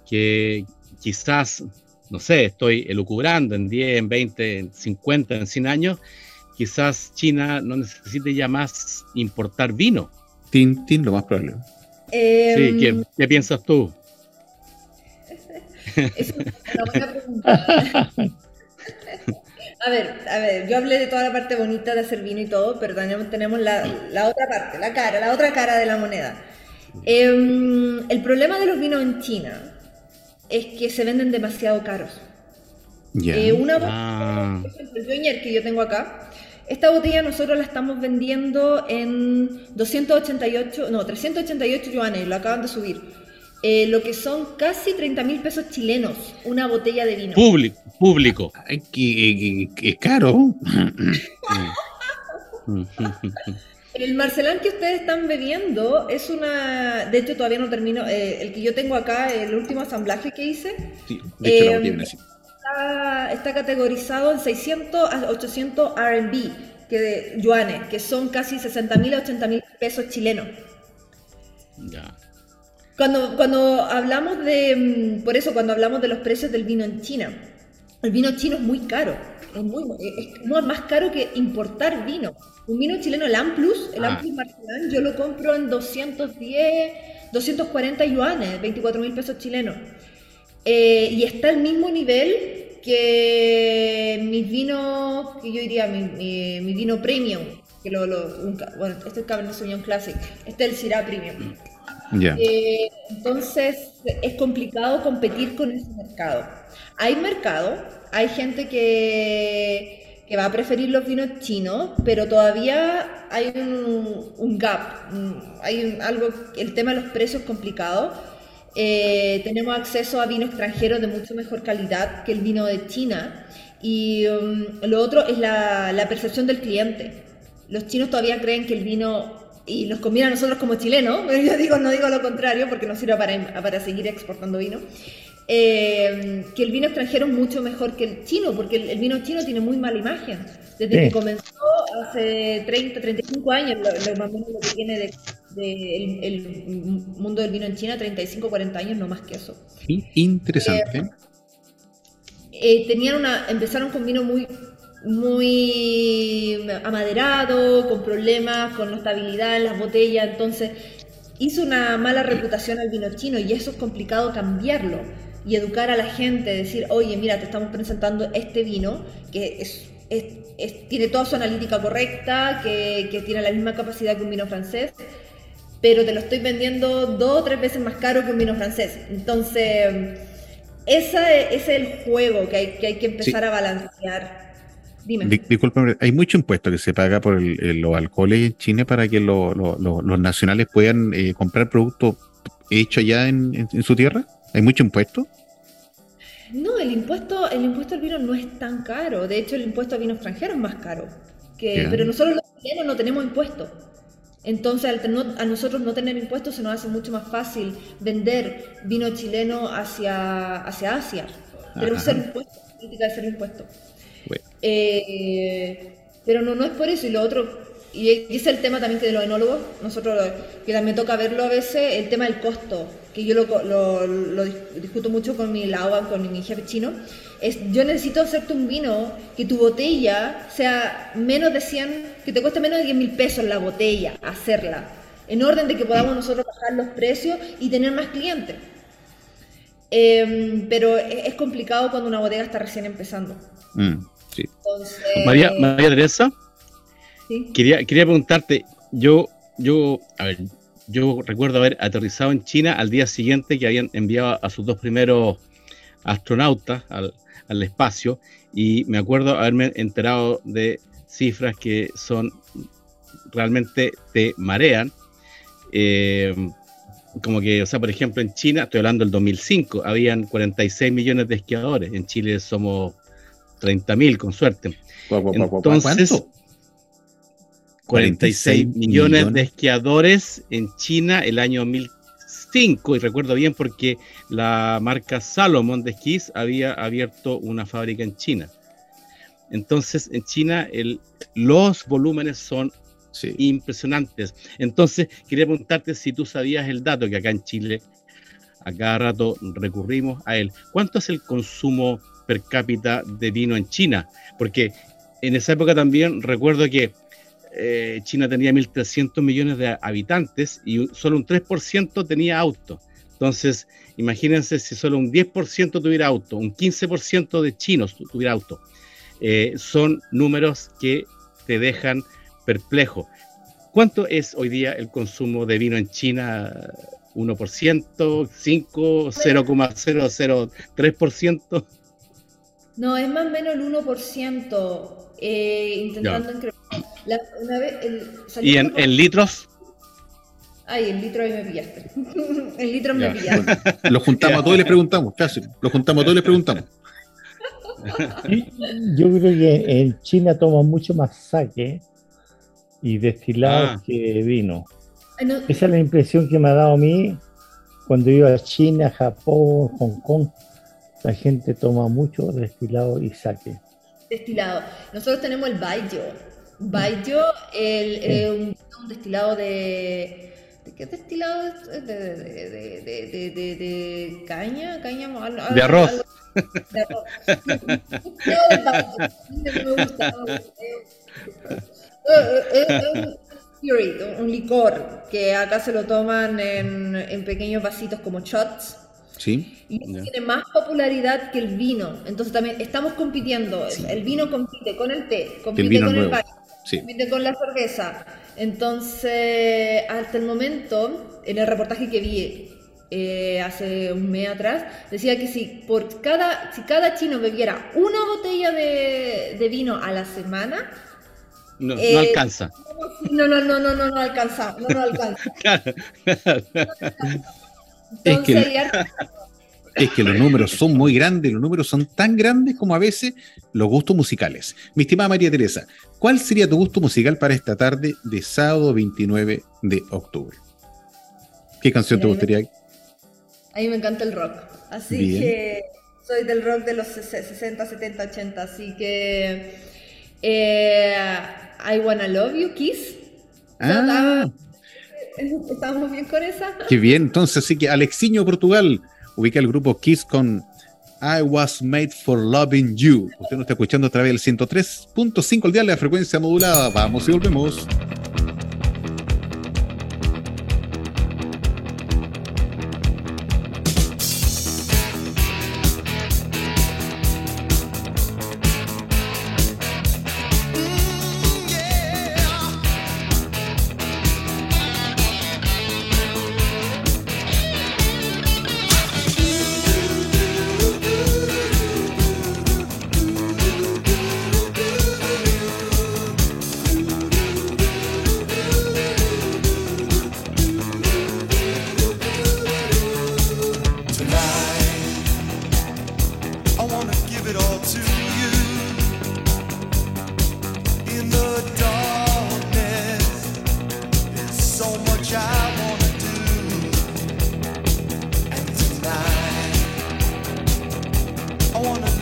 S3: que quizás, no sé, estoy elucubrando en 10, en 20, en 50, en 100 años, quizás China no necesite ya más importar vino.
S1: Tin, tin, lo más probable.
S4: Eh,
S3: Sí, ¿qué, qué piensas tú?
S4: Es una buena pregunta. A ver, a ver, yo hablé de toda la parte bonita de hacer vino y todo, pero también tenemos la, la otra parte, la cara, la otra cara de la moneda. Em, el problema de los vinos en China es que se venden demasiado caros.
S1: Ya.
S4: Eh, una botella,
S3: Ah.
S4: por ejemplo, el Joigner que yo tengo acá, esta botella nosotros la estamos vendiendo en 288, no, 388 yuanes, lo acaban de subir. Eh, lo que son casi 30 mil pesos chilenos, una botella de vino.
S3: Público, público.
S1: Es caro.
S3: Mm.
S4: El Marcelán que ustedes están bebiendo es una. De hecho, todavía no termino. eh, el que yo tengo acá, el último asamblaje que hice,
S1: Sí, de hecho, la
S4: Eh,
S1: botella viene así.
S4: Está, está categorizado en 600 a 800 RB, que de yuanes, que son casi 60 mil a 80 mil pesos chilenos.
S3: Ya.
S4: Cuando, cuando hablamos de, mm, por eso cuando hablamos de los precios del vino en China, el vino chino es muy caro, es, muy, es más caro que importar vino. Un vino chileno, el Amplus, el
S3: Ah.
S4: Amplus Marcelán, yo lo compro en 210, 240 yuanes, 24 mil pesos chilenos. Eh, y está al mismo nivel que mis vinos, que yo diría mi, mi- mi vino premium, que lo, lo- un bueno, este es Cabernet Sauvignon Classic, este es el Syrah Premium.
S1: Ya.
S4: Eh, entonces es complicado competir con ese mercado. Hay mercado, hay gente que, que va a preferir los vinos chinos, pero todavía hay un, un gap, hay un- algo, el tema de los precios es complicado. Eh, tenemos acceso a vino extranjero de mucho mejor calidad que el vino de China. Y um, lo otro es la, la percepción del cliente. Los chinos todavía creen que el vino y nos conviene a nosotros como chilenos, yo digo, no digo lo contrario porque nos sirve para, para seguir exportando vino, eh, que el vino extranjero es mucho mejor que el chino, porque el, vino chino tiene muy mala imagen. Desde que comenzó hace 30, 35 años, lo, más menos lo que tiene de, el, mundo del vino en China, 35, 40 años, no más que eso.
S1: Interesante.
S4: Eh, eh, tenían una, empezaron con vino muy muy amaderado, con problemas, con estabilidad en las botellas, entonces hizo una mala reputación al vino chino y eso es complicado cambiarlo y educar a la gente, decir, oye, mira, te estamos presentando este vino que es, tiene toda su analítica correcta, que, tiene la misma capacidad que un vino francés, pero te lo estoy vendiendo dos o tres veces más caro que un vino francés. Entonces, ese es el juego que hay que, hay que empezar a balancear.
S1: Dime. Disculpe, hay mucho impuesto que se paga por los alcoholes en China para que los nacionales puedan eh, comprar productos hechos allá en, su tierra. ¿Hay mucho impuesto?
S4: No, el impuesto, el impuesto al vino no es tan caro. De hecho, el impuesto al vino extranjero es más caro. Que, pero nosotros los chilenos no tenemos impuestos. Entonces, al a nosotros no tener impuestos se nos hace mucho más fácil vender vino chileno hacia, hacia Asia. Pero ser impuesto, política de ser impuesto. Eh, pero no, no es por eso. Y lo otro, y es el tema también que de los enólogos, nosotros que también toca verlo a veces, el tema del costo, que yo lo, lo, discuto mucho con mi lao, con mi jefe chino, es yo necesito hacerte un vino que tu botella sea menos de 100, que te cueste menos de 10 mil pesos la botella, hacerla, en orden de que podamos nosotros bajar los precios y tener más clientes. Em, pero es, complicado cuando una bodega está recién empezando.
S1: Mm.
S3: María, María Teresa, quería, quería preguntarte, yo, yo, a ver, yo recuerdo haber aterrizado en China al día siguiente que habían enviado a sus dos primeros astronautas al, espacio y me acuerdo haberme enterado de cifras que son realmente te marean. Eh, como que, o sea, por ejemplo, en China, estoy hablando del 2005, habían 46 millones de esquiadores. En Chile somos 30 mil con suerte. Entonces, 46 millones, de esquiadores en China el año 2005, y recuerdo bien porque la marca Salomon de esquís había abierto una fábrica en China. Entonces, en China el, los volúmenes son impresionantes. Entonces, quería preguntarte si tú sabías el dato que acá en Chile a cada rato recurrimos a él. ¿Cuánto es el consumo per cápita de vino en China, porque en esa época también recuerdo que eh, China tenía 1.300 millones de habitantes y solo un 3% tenía auto. Entonces, imagínense si solo un 10% tuviera auto, un 15% de chinos tuviera auto. Eh, son números que te dejan perplejo. ¿Cuánto es hoy día el consumo de vino en China? ¿1%? ¿5? ¿0,003%?
S4: No, es más o menos el 1%, eh, intentando
S3: la, una vez, ¿Y en, litros?
S4: Ay, en litro ahí me pillaste. en litros me pillaste.
S1: lo juntamos a todos y les preguntamos, casi. Lo juntamos a todos y les preguntamos.
S2: Yo creo que en China toman mucho más sake y destilado ah. que vino. Esa es la impresión que me ha dado a mí cuando iba a China, Japón, Hong Kong la gente toma mucho destilado y saque.
S4: Destilado. Nosotros tenemos el Baijiu. Baijiu, el, un, destilado de... ¿De qué destilado? De, de, de, de, caña, caña...
S3: de arroz.
S4: de arroz. un licor que acá se lo toman en, en pequeños vasitos como shots
S1: Sí.
S4: Y tiene más popularidad que el vino. Entonces también estamos compitiendo. El vino compite con el té, compite con el baño, compite con la cerveza. Entonces, hasta el momento, en el reportaje que vi eh, hace un mes atrás, decía que si por cada, si cada chino bebiera una botella de, de vino a la semana,
S3: no, no, eh, alcanza.
S4: No, no, no, no, no, no alcanza. No, no alcanza.
S1: es que Es que los números son muy grandes, los números son tan grandes como a veces los gustos musicales. Mi estimada María Teresa, ¿cuál sería tu gusto musical para esta tarde de sábado 29 de octubre? ¿Qué canción te gustaría?
S4: A mí me encanta el rock, así que soy del rock de los 60, 70, 80, así que eh, I Wanna Love You, Kiss. Ah. ¿Estamos bien con esa?
S1: Qué bien, entonces sí que Alexiño Portugal ubica el grupo Kiss con I Was Made for Loving You. Usted nos está escuchando a través del 103.5 el día de la frecuencia modulada. Vamos y volvemos.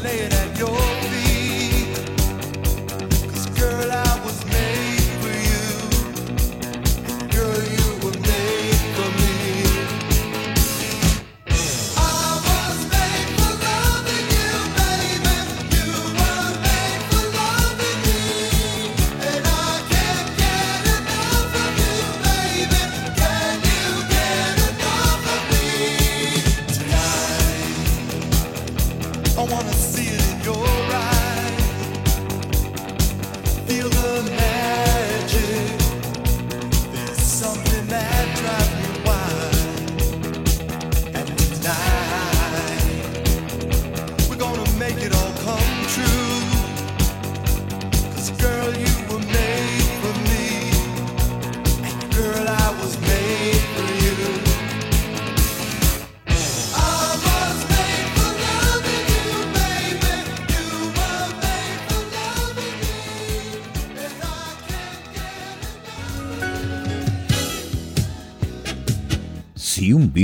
S1: laying at your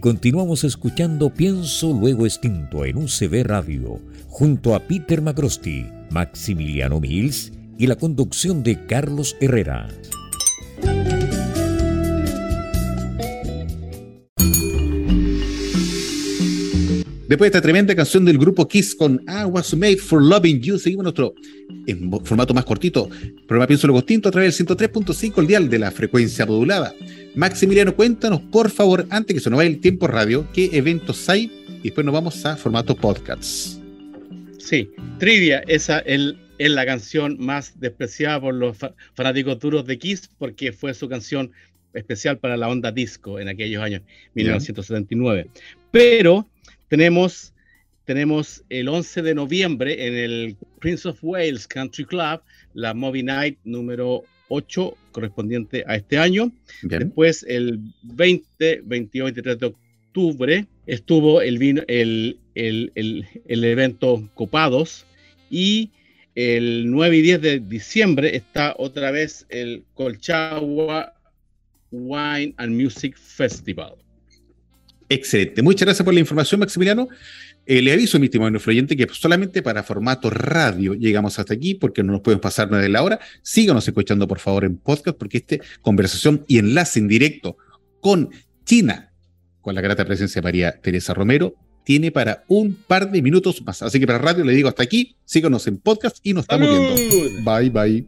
S1: Continuamos escuchando Pienso Luego Extinto en UCB Radio, junto a Peter Macrosti, Maximiliano Mills y la conducción de Carlos Herrera. Después de esta tremenda canción del grupo Kiss con I Was Made for Loving You, seguimos nuestro en formato más cortito, programa Pienso Luego Extinto a través del 103.5 el dial de la frecuencia modulada. Maximiliano, cuéntanos, por favor, antes que se nos vaya el tiempo radio, qué eventos hay y después nos vamos a formato podcasts.
S3: Sí, Trivia, esa es la canción más despreciada por los fanáticos duros de Kiss porque fue su canción especial para la onda disco en aquellos años, 1979. Pero tenemos, tenemos el 11 de noviembre en el Prince of Wales Country Club, la Movie Night número 8 correspondiente a este año. Después, el 20, 22, 23 de octubre, estuvo el, vino, el, el, el, evento Copados y el 9 y 10 de diciembre está otra vez el Colchagua Wine and Music Festival.
S1: Excelente. Muchas gracias por la información, Maximiliano. Eh, le aviso, mi estimado influyente, que solamente para formato radio llegamos hasta aquí porque no nos podemos pasar nada de la hora. Síganos escuchando, por favor, en podcast, porque esta conversación y enlace en directo con China, con la grata presencia de María Teresa Romero, tiene para un par de minutos más. Así que para radio le digo hasta aquí, síganos en podcast y nos estamos viendo. Bye, bye.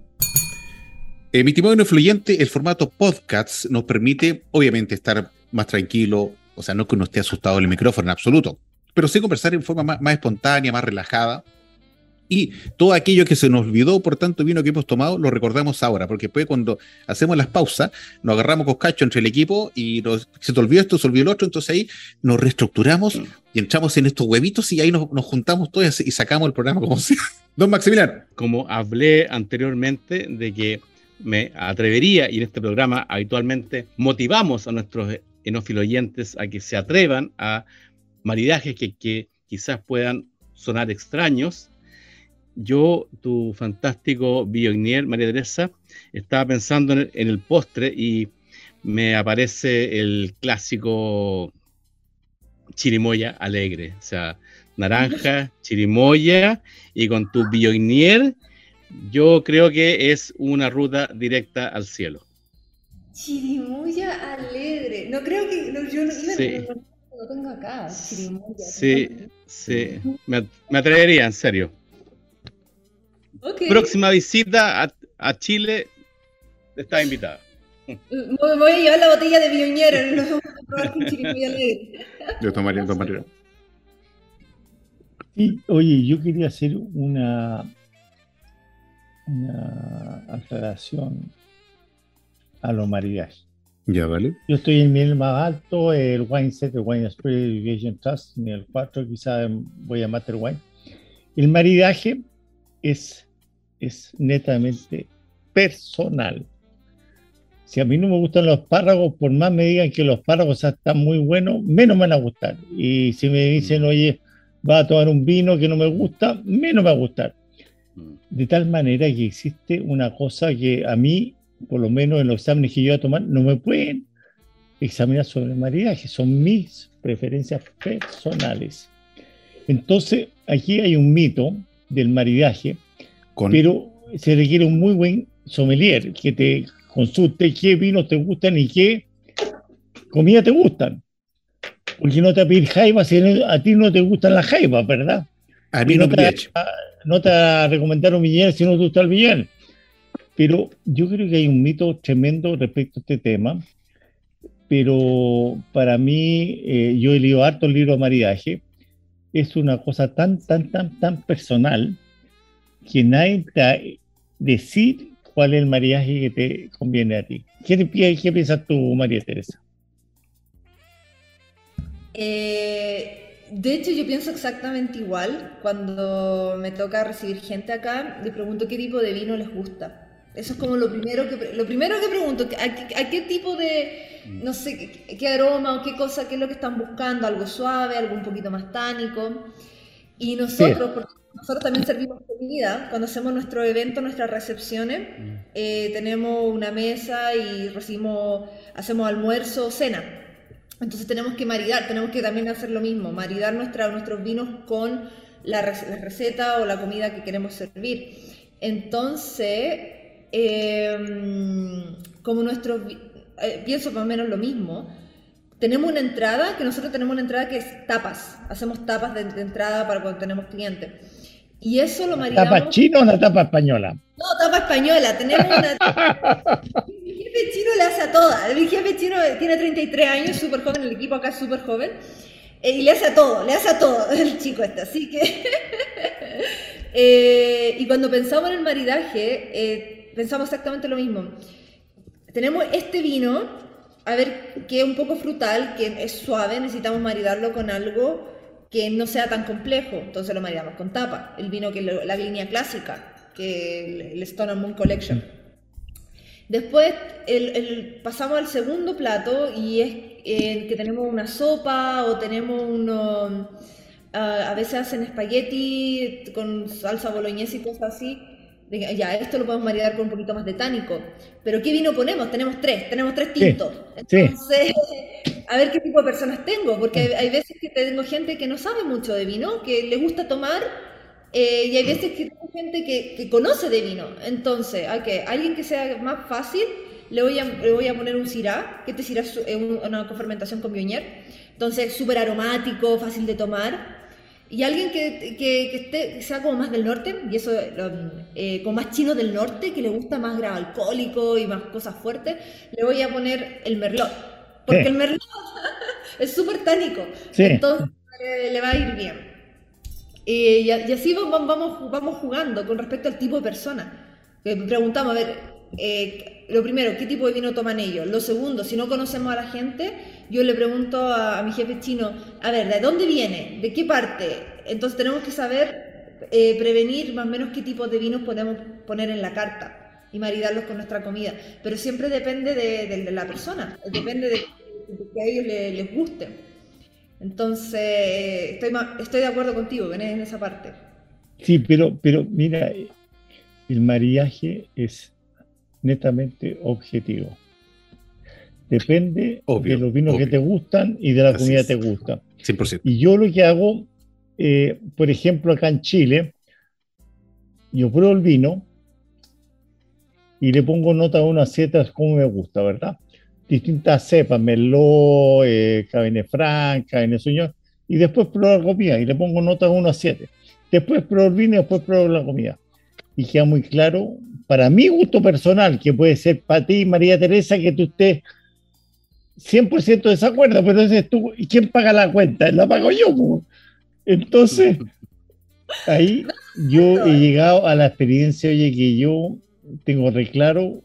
S1: Eh, mi estimado influyente, el formato podcast nos permite, obviamente, estar más tranquilo, O sea, no que uno esté asustado del micrófono en absoluto, pero sí conversar en forma más, espontánea, más relajada. Y todo aquello que se nos olvidó por tanto vino que hemos tomado, lo recordamos ahora, porque después cuando hacemos las pausas, nos agarramos coscacho entre el equipo y se te olvidó esto, se olvidó el otro, entonces ahí nos reestructuramos y entramos en estos huevitos y ahí nos, juntamos todos y sacamos el programa como sea. Don Maximiliano.
S3: Como hablé anteriormente de que me atrevería, y en este programa habitualmente motivamos a nuestros enófilos a que se atrevan a maridajes que, quizás puedan sonar extraños. Yo, tu fantástico Biognier, María Teresa, estaba pensando en el, postre y me aparece el clásico chirimoya alegre, o sea, naranja, chirimoya y con tu Biognier yo creo que es una ruta directa al cielo.
S4: Chirimoya alegre. No creo que. No, yo no,
S3: sí.
S4: no, tengo acá. Chirimoya.
S3: Sí, sí. Me, atrevería, en serio. Próxima visita a, a Chile está invitada.
S4: Me voy a llevar la botella de Bioñero. Nos vamos a probar con chirimoya alegre.
S1: Yo tomaría, tomaría.
S2: Y, oye, yo quería hacer una una aclaración a los maridajes.
S1: Ya, vale.
S2: Yo estoy en el más alto, el Wine Set, el Wine Spirit Irrigation Trust, en el 4 quizá voy a Master Wine. El maridaje es, es netamente personal. Si a mí no me gustan los párragos, por más me digan que los párragos están muy buenos, menos me van a gustar. Y si me dicen, mm. oye, va a tomar un vino que no me gusta, menos me va a gustar. Mm. De tal manera que existe una cosa que a mí, por lo menos en los exámenes que yo voy a tomar, no me pueden examinar sobre el maridaje, son mis preferencias personales. Entonces, aquí hay un mito del maridaje, pero se requiere un muy buen sommelier que te consulte qué vinos te gustan y qué comida te gustan. Porque no te va a pedir jaiba si a ti no te gustan las jaivas, ¿verdad?
S1: A mí no,
S2: te, no te a recomendar un billete si no te gusta el billete. Pero yo creo que hay un mito tremendo respecto a este tema. Pero para mí, eh, yo he leído harto el libro de maridaje. Es una cosa tan, tan, tan, tan personal que nadie te decir cuál es el maridaje que te conviene a ti. ¿Qué, qué piensas tú, María Teresa?
S4: Eh, de hecho, yo pienso exactamente igual. Cuando me toca recibir gente acá, le pregunto qué tipo de vino les gusta. Eso es como lo primero que, lo primero que pregunto, ¿a, qué tipo de, no sé, qué, aroma o qué cosa, qué es lo que están buscando? ¿Algo suave, algo un poquito más tánico? Y nosotros, porque nosotros también servimos comida, cuando hacemos nuestro evento, nuestras recepciones, mm. eh, tenemos una mesa y recibimos, hacemos almuerzo o cena. Entonces tenemos que maridar, tenemos que también hacer lo mismo, maridar nuestra, nuestros vinos con la, receta o la comida que queremos servir. Entonces, em, como nuestros, eh, pienso más o menos lo mismo, tenemos una entrada, que nosotros tenemos una entrada que es tapas, hacemos tapas de, entrada para cuando tenemos clientes. Y eso lo maridamos...
S2: ¿Tapa china o una tapa española?
S4: No, tapa española, tenemos una... jefe chino le hace a todas. Mi jefe chino tiene 33 años, súper joven, el equipo acá es súper joven. Eh, y le hace a todo, le hace a todo el chico este. Así que. Eh, y cuando pensamos en el maridaje, eh, pensamos exactamente lo mismo. Tenemos este vino, a ver, que es un poco frutal, que es suave, necesitamos maridarlo con algo que no sea tan complejo. Entonces lo maridamos con tapa, el vino que es la línea clásica, que el Stone Moon Collection. Después el, pasamos al segundo plato y es eh, que tenemos una sopa o tenemos uno, ah, a veces hacen espagueti con salsa boloñesa y cosas así. Ya, esto lo podemos maridar con un poquito más de tánico. Pero ¿qué vino ponemos? Tenemos tres, tenemos tres tintos. Entonces, a ver qué tipo de personas tengo, porque hay, hay veces que tengo gente que no sabe mucho de vino, que le gusta tomar eh, y hay veces que tengo gente que, conoce de vino. Entonces, hay que alguien que sea más fácil, le voy a, le voy a poner un Syrah, que este Syrah es una cofermentación con Bionier. Entonces, súper aromático, fácil de tomar. Y alguien que, que, esté, sea como más del norte, y eso, eh, como más chino del norte, que le gusta más grado alcohólico y más cosas fuertes, le voy a poner el Merlot. Porque el Merlot es súper tánico. Entonces le va a ir bien. y, así vamos, vamos jugando con respecto al tipo de persona. Preguntamos, a ver, eh, lo primero, ¿qué tipo de vino toman ellos? Lo segundo, si no conocemos a la gente, yo le pregunto a, mi jefe chino, a ver, ¿de dónde viene? ¿De qué parte? Entonces tenemos que saber eh, prevenir más o menos qué tipo de vinos podemos poner en la carta y maridarlos con nuestra comida. Pero siempre depende de, la persona, depende de, que a ellos les, guste. Entonces, estoy, estoy de acuerdo contigo en esa parte.
S2: Sí, pero, pero mira, el mariaje es netamente objetivo. Depende de los vinos que te gustan y de la comida que te gusta.
S1: 100%.
S2: Y yo lo que hago, eh, por ejemplo, acá en Chile, yo pruebo el vino y le pongo nota a unas setas como me gusta, ¿verdad? Distintas cepas, Merlot, eh, Cabernet Franc, Cabernet Sauvignon, y después pruebo la comida y le pongo nota a 1 a 7. Después pruebo el vino y después pruebo la comida. Y queda muy claro para mi gusto personal, que puede ser para ti, María Teresa, que tú estés 100% de desacuerdo, pero entonces tú, ¿quién paga la cuenta? La pago yo. Entonces, ahí yo he llegado a la experiencia, oye, que yo tengo reclaro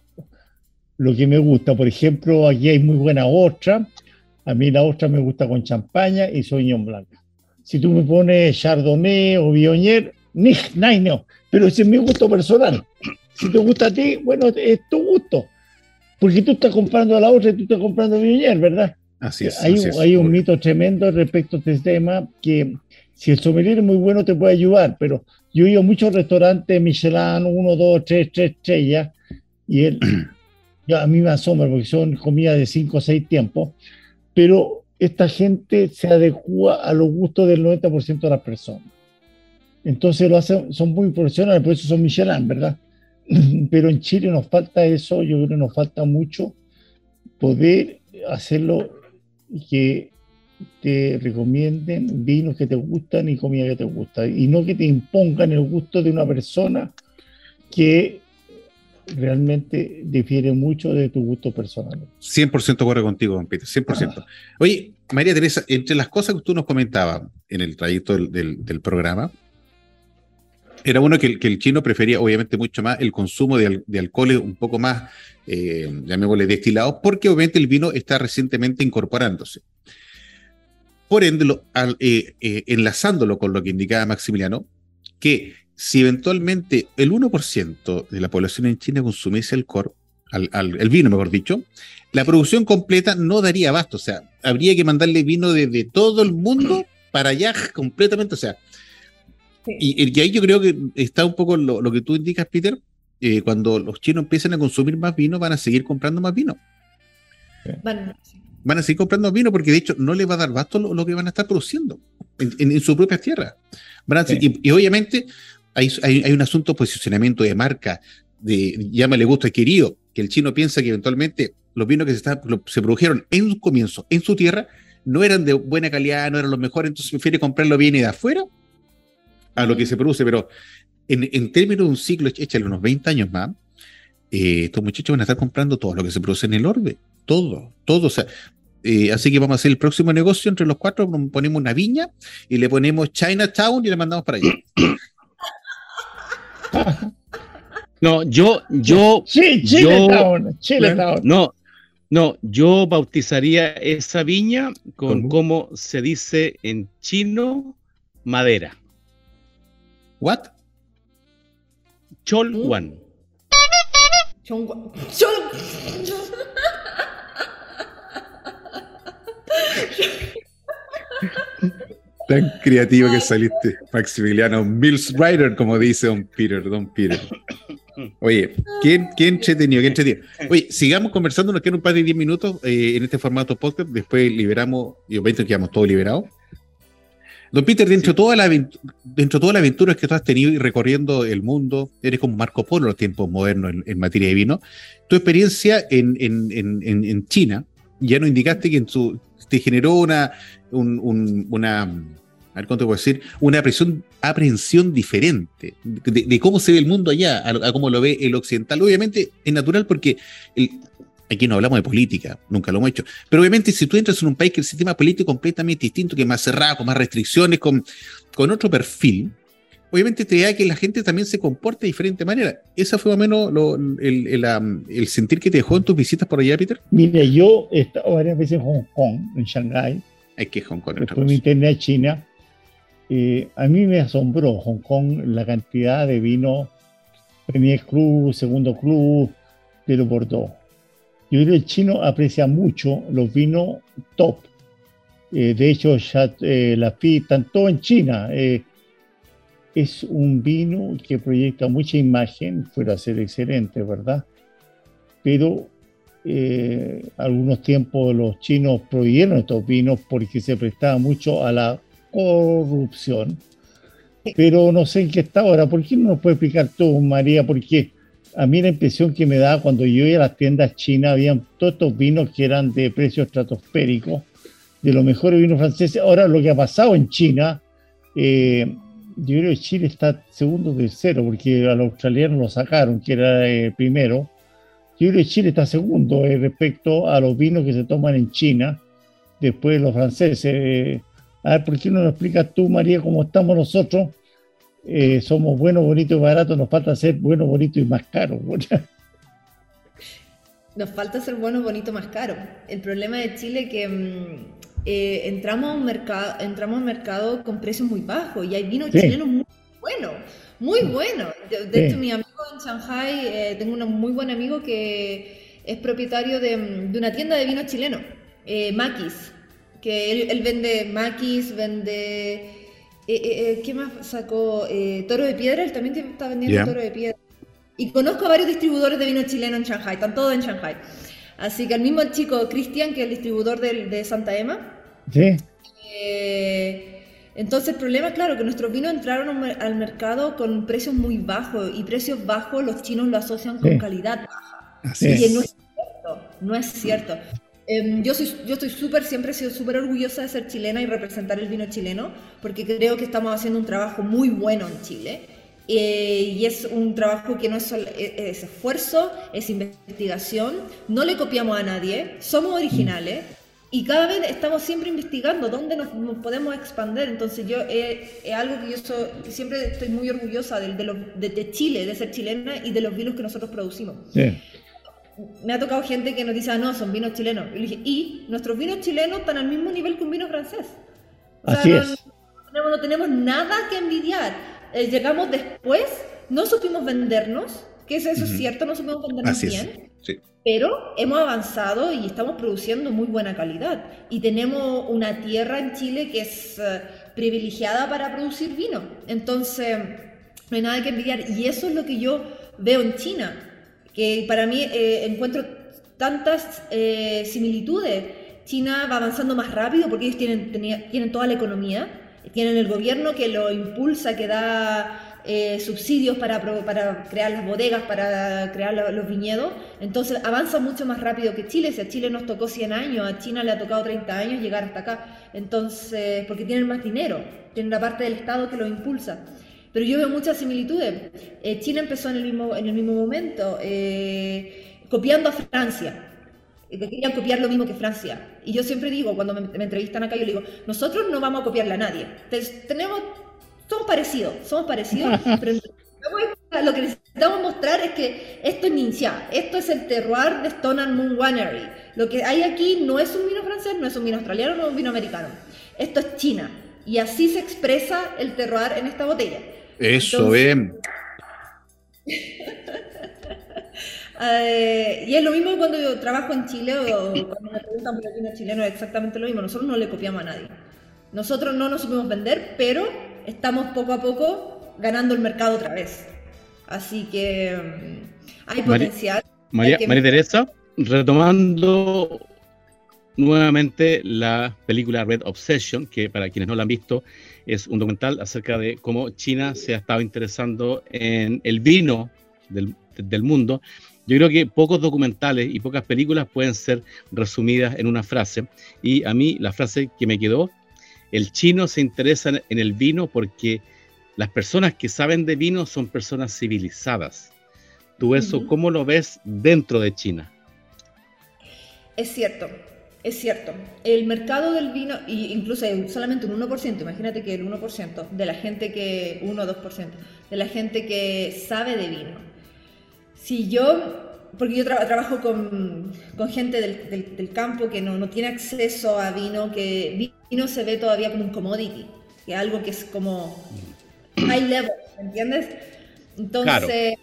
S2: lo que me gusta. Por ejemplo, aquí hay muy buena ostra. A mí la ostra me gusta con champaña y soñón blanca. Si tú me pones chardonnay o viognier, ni, no, pero ese es mi gusto personal. Si te gusta a ti, bueno, es tu gusto. Porque tú estás comprando a la otra y tú estás comprando a Viñer, ¿verdad?
S1: Así es.
S2: Hay, hay un mito tremendo respecto a este tema que si el sommelier es muy bueno te puede ayudar, pero yo he ido a muchos restaurantes Michelin, 1, 2, 3, 3 estrellas, y él, a mí me asombra porque son comidas de 5 o 6 tiempos, pero esta gente se adecua a los gustos del 90% de las personas. Entonces lo hacen, son muy profesionales, por eso son Michelin, ¿verdad? pero en Chile nos falta eso, yo creo que nos falta mucho poder hacerlo y que te recomienden vinos que te gustan y comida que te gusta, y no que te impongan el gusto de una persona que realmente difiere mucho de tu gusto personal.
S1: 100% de acuerdo contigo, don Peter, 100%. Oye, María Teresa, entre las cosas que tú nos comentabas en el trayecto del programa, era uno que, el chino prefería obviamente mucho más el consumo de, de alcoholes un poco más, eh, llamémosle destilados, porque obviamente el vino está recientemente incorporándose. Por ende, eh, eh, enlazándolo con lo que indicaba Maximiliano, que si eventualmente el 1% de la población en China consumiese alcohol, el vino, mejor dicho, la producción completa no daría abasto. O sea, habría que mandarle vino desde todo el mundo para allá completamente. O sea, y, ahí yo creo que está un poco lo, que tú indicas, Peter. Eh, cuando los chinos empiecen a consumir más vino, van a seguir comprando más vino. Van, a seguir comprando vino porque de hecho no les va a dar basto lo, que van a estar produciendo en, en, sus propias tierras. y, obviamente hay, hay, un asunto de posicionamiento de marca, de llámale gusto adquirido, que el chino piensa que eventualmente los vinos que se, se produjeron en su comienzo, en su tierra, no eran de buena calidad, no eran los mejores, entonces prefiere comprarlo bien y de afuera a lo que se produce, pero en, términos de un ciclo, échale unos 20 años más, eh, estos muchachos van a estar comprando todo lo que se produce en el orbe, todo, todo, o sea, eh, así que vamos a hacer el próximo negocio entre los cuatro, ponemos una viña y le ponemos Chinatown y le mandamos para allá.
S3: No, yo, yo,
S2: sí, Chinatown, Chinatown.
S3: No, no, yo bautizaría esa viña con ¿Cómo? se dice en chino, madera.
S1: What?
S3: Cholwan.
S4: Chol.
S1: Tan creativo que saliste, Maximiliano Mills Rider, como dice Don Peter, Don Peter. Oye, ¿quién, qué entretenido, qué entretenido. Oye, sigamos conversando, nos quedan un par de 10 minutos eh, en este formato podcast, después liberamos, y obviamente quedamos todos liberados. Don Peter, dentro, de toda la, dentro de todas las aventuras que tú has tenido y recorriendo el mundo, eres como Marco Polo en los tiempos modernos en, materia de vino, tu experiencia en, en, China, ya nos indicaste que en su, te generó una, una, a ver cómo te puedo decir, una aprehensión, aprehensión diferente de, cómo se ve el mundo allá, a, cómo lo ve el occidental. Obviamente es natural porque Aquí no hablamos de política, nunca lo hemos hecho. Pero obviamente si tú entras en un país que el sistema político es completamente distinto, que es más cerrado, con más restricciones, con, con otro perfil, obviamente te da que la gente también se comporte de diferente manera. ¿Esa fue más o menos el, el, sentir que te dejó en tus visitas por allá, Peter?
S2: Mira, yo he estado varias veces en Hong Kong, en Shanghái.
S1: Es que Hong Kong
S2: Después me interné a China. Eh, a mí me asombró Hong Kong la cantidad de vino Premier Club, Segundo Club, de los Bordeaux. Yo creo que el chino aprecia mucho los vinos top. Eh, de hecho, ya eh, la FI tanto en China. Eh, es un vino que proyecta mucha imagen, fuera a ser excelente, ¿verdad? Pero algunos tiempos los chinos prohibieron estos vinos porque se prestaba mucho a la corrupción. Pero no sé en qué está ahora. ¿Por qué no nos puede explicar tú, María, por qué? A mí la impresión que me da cuando yo iba a las tiendas chinas, habían todos estos vinos que eran de precios estratosféricos, de los mejores vinos franceses. Ahora, lo que ha pasado en China, eh, yo creo que Chile está segundo tercero, porque a los australianos lo sacaron, que era el primero. Yo creo que Chile está segundo eh, respecto a los vinos que se toman en China, después de los franceses. Eh, a ver, ¿por qué no nos explicas tú, María, cómo estamos nosotros? Eh, somos buenos, bonitos y baratos, nos falta ser bueno, bonito y más caro.
S4: Nos falta ser bueno, bonito, más caro. El problema de Chile es que mm, eh, entramos, a un mercado, entramos mercado con precios muy bajos y hay vinos chilenos muy buenos, muy buenos. De, hecho, mi amigo en Shanghai, eh, tengo un muy buen amigo que es propietario de, mm, una tienda de vinos chilenos, Maquis, que él, él vende Maquis, vende eh, eh, eh, ¿Qué más sacó? Toro de Piedra, él también está vendiendo Toro de Piedra. Y conozco a varios distribuidores de vino chileno en Shanghai, están todos en Shanghai. Así que el mismo chico Cristian, que es el distribuidor de, Santa Emma.
S2: Sí.
S4: entonces el problema, claro, que nuestros vinos entraron al mercado con precios muy bajos y precios bajos los chinos lo asocian con calidad baja.
S2: Así y
S4: no es cierto, no es cierto. Em, yo, soy, yo estoy súper, siempre he sido súper orgullosa de ser chilena y representar el vino chileno, porque creo que estamos haciendo un trabajo muy bueno en Chile. Eh, y es un trabajo que no es, solo, e, es, esfuerzo, es investigación, no le copiamos a nadie, somos originales y cada vez estamos siempre investigando dónde nos, podemos expandir. Entonces yo es algo que yo siempre estoy muy orgullosa de, de, de, Chile, de ser chilena y de los vinos que nosotros producimos.
S2: Sí
S4: me ha tocado gente que nos dice, ah, no, son vinos chilenos. Y, dije, y nuestros vinos chilenos están al mismo nivel que un vino francés.
S2: O Así
S4: sea,
S2: es.
S4: No, tenemos, nada que envidiar. Eh, llegamos después, no supimos vendernos, que eso, es cierto, no supimos vendernos bien.
S1: Sí.
S4: Pero hemos avanzado y estamos produciendo muy buena calidad. Y tenemos una tierra en Chile que es eh, privilegiada para producir vino. Entonces, no hay nada que envidiar. Y eso es lo que yo veo en China que para mí eh, encuentro tantas eh, similitudes. China va avanzando más rápido porque ellos tienen, tienen toda la economía, tienen el gobierno que lo impulsa, que da eh, subsidios para, para, crear las bodegas, para crear los viñedos. Entonces avanza mucho más rápido que Chile. Si a Chile nos tocó 100 años, a China le ha tocado 30 años llegar hasta acá. Entonces, porque tienen más dinero, tienen la parte del Estado que lo impulsa. Pero yo veo muchas similitudes. Eh, China empezó en el mismo, en el mismo momento, eh, copiando a Francia. Que querían copiar lo mismo que Francia. Y yo siempre digo, cuando me, entrevistan acá, yo digo, nosotros no vamos a copiarle a nadie. Entonces, tenemos, somos parecidos, somos parecidos, pero lo que necesitamos mostrar es que esto es Ninja, esto es el terroir de Stone and Moon Winery. Lo que hay aquí no es un vino francés, no es un vino australiano, no es un vino americano. Esto es China. Y así se expresa el terroir en esta botella.
S1: Eso, es.
S4: Eh, y es lo mismo cuando yo trabajo en Chile o cuando me preguntan por el vino chileno, es exactamente lo mismo. Nosotros no le copiamos a nadie. Nosotros no nos supimos vender, pero estamos poco a poco ganando el mercado otra vez. Así que mm, hay potencial.
S3: María, María Teresa, retomando nuevamente la película Red Obsession, que para quienes no la han visto es un documental acerca de cómo China se ha estado interesando en el vino del, mundo. Yo creo que pocos documentales y pocas películas pueden ser resumidas en una frase. Y a mí la frase que me quedó, el chino se interesa en el vino porque las personas que saben de vino son personas civilizadas. ¿Tú eso cómo lo ves dentro de China?
S4: Es cierto, es cierto. El mercado del vino, incluso solamente un 1%, imagínate que el 1% de la gente que, 1 o 2%, de la gente que sabe de vino. Si yo, porque yo trabajo con, con gente del, del, campo que no, no, tiene acceso a vino, que vino se ve todavía como un commodity, que algo que es como high level, ¿entiendes? Entonces,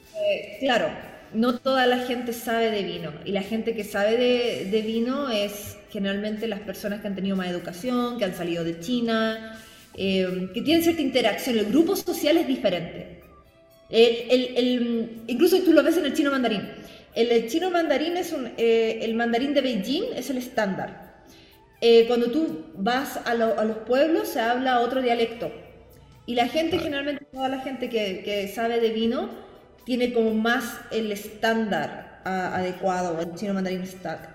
S4: claro eh, no toda la gente sabe de vino y la gente que sabe de, vino es generalmente las personas que han tenido más educación, que han salido de China, eh, que tienen cierta interacción. El grupo social es diferente. El, incluso tú lo ves en el chino mandarín. El, chino mandarín es un, eh, el mandarín de Beijing es el estándar. Eh, cuando tú vas a, los pueblos se habla otro dialecto. Y la gente, generalmente toda la gente que, que sabe de vino, tiene como más el estándar adecuado, el chino mandarín,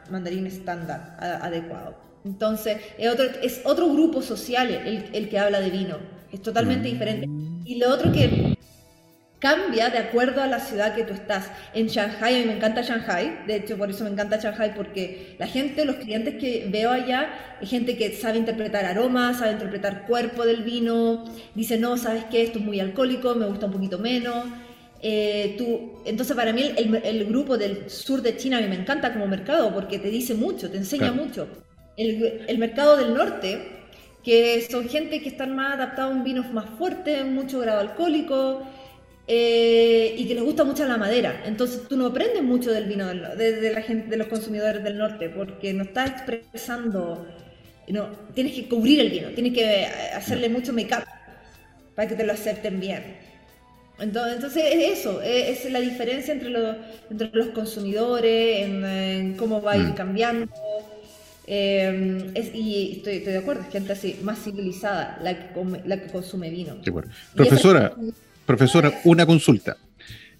S4: mandarín estándar adecuado. Entonces, es otro, es otro grupo social el, el, que habla de vino, es totalmente mm. diferente. Y lo otro que cambia de acuerdo a la ciudad que tú estás. En Shanghai, a mí me encanta Shanghai, de hecho por eso me encanta Shanghai, porque la gente, los clientes que veo allá, es gente que sabe interpretar aromas, sabe interpretar cuerpo del vino, dice, no, sabes qué, esto es muy alcohólico, me gusta un poquito menos. Eh, tú, entonces para mí el, grupo del sur de China a mí me encanta como mercado porque te dice mucho, te enseña mucho. El, mercado del norte, que son gente que están más adaptados a un vino más fuerte, mucho grado alcohólico eh, y que les gusta mucho la madera. Entonces tú no aprendes mucho del vino de, la gente, de los consumidores del norte porque no estás expresando, no, tienes que cubrir el vino, tienes que hacerle mucho make-up para que te lo acepten bien. Entonces, es eso, es, la diferencia entre, los, entre los consumidores, en, cómo va a ir mm. cambiando. Eh, y estoy, de acuerdo, es gente así, más civilizada la que, la que consume vino.
S1: Profesora, profesora, una consulta.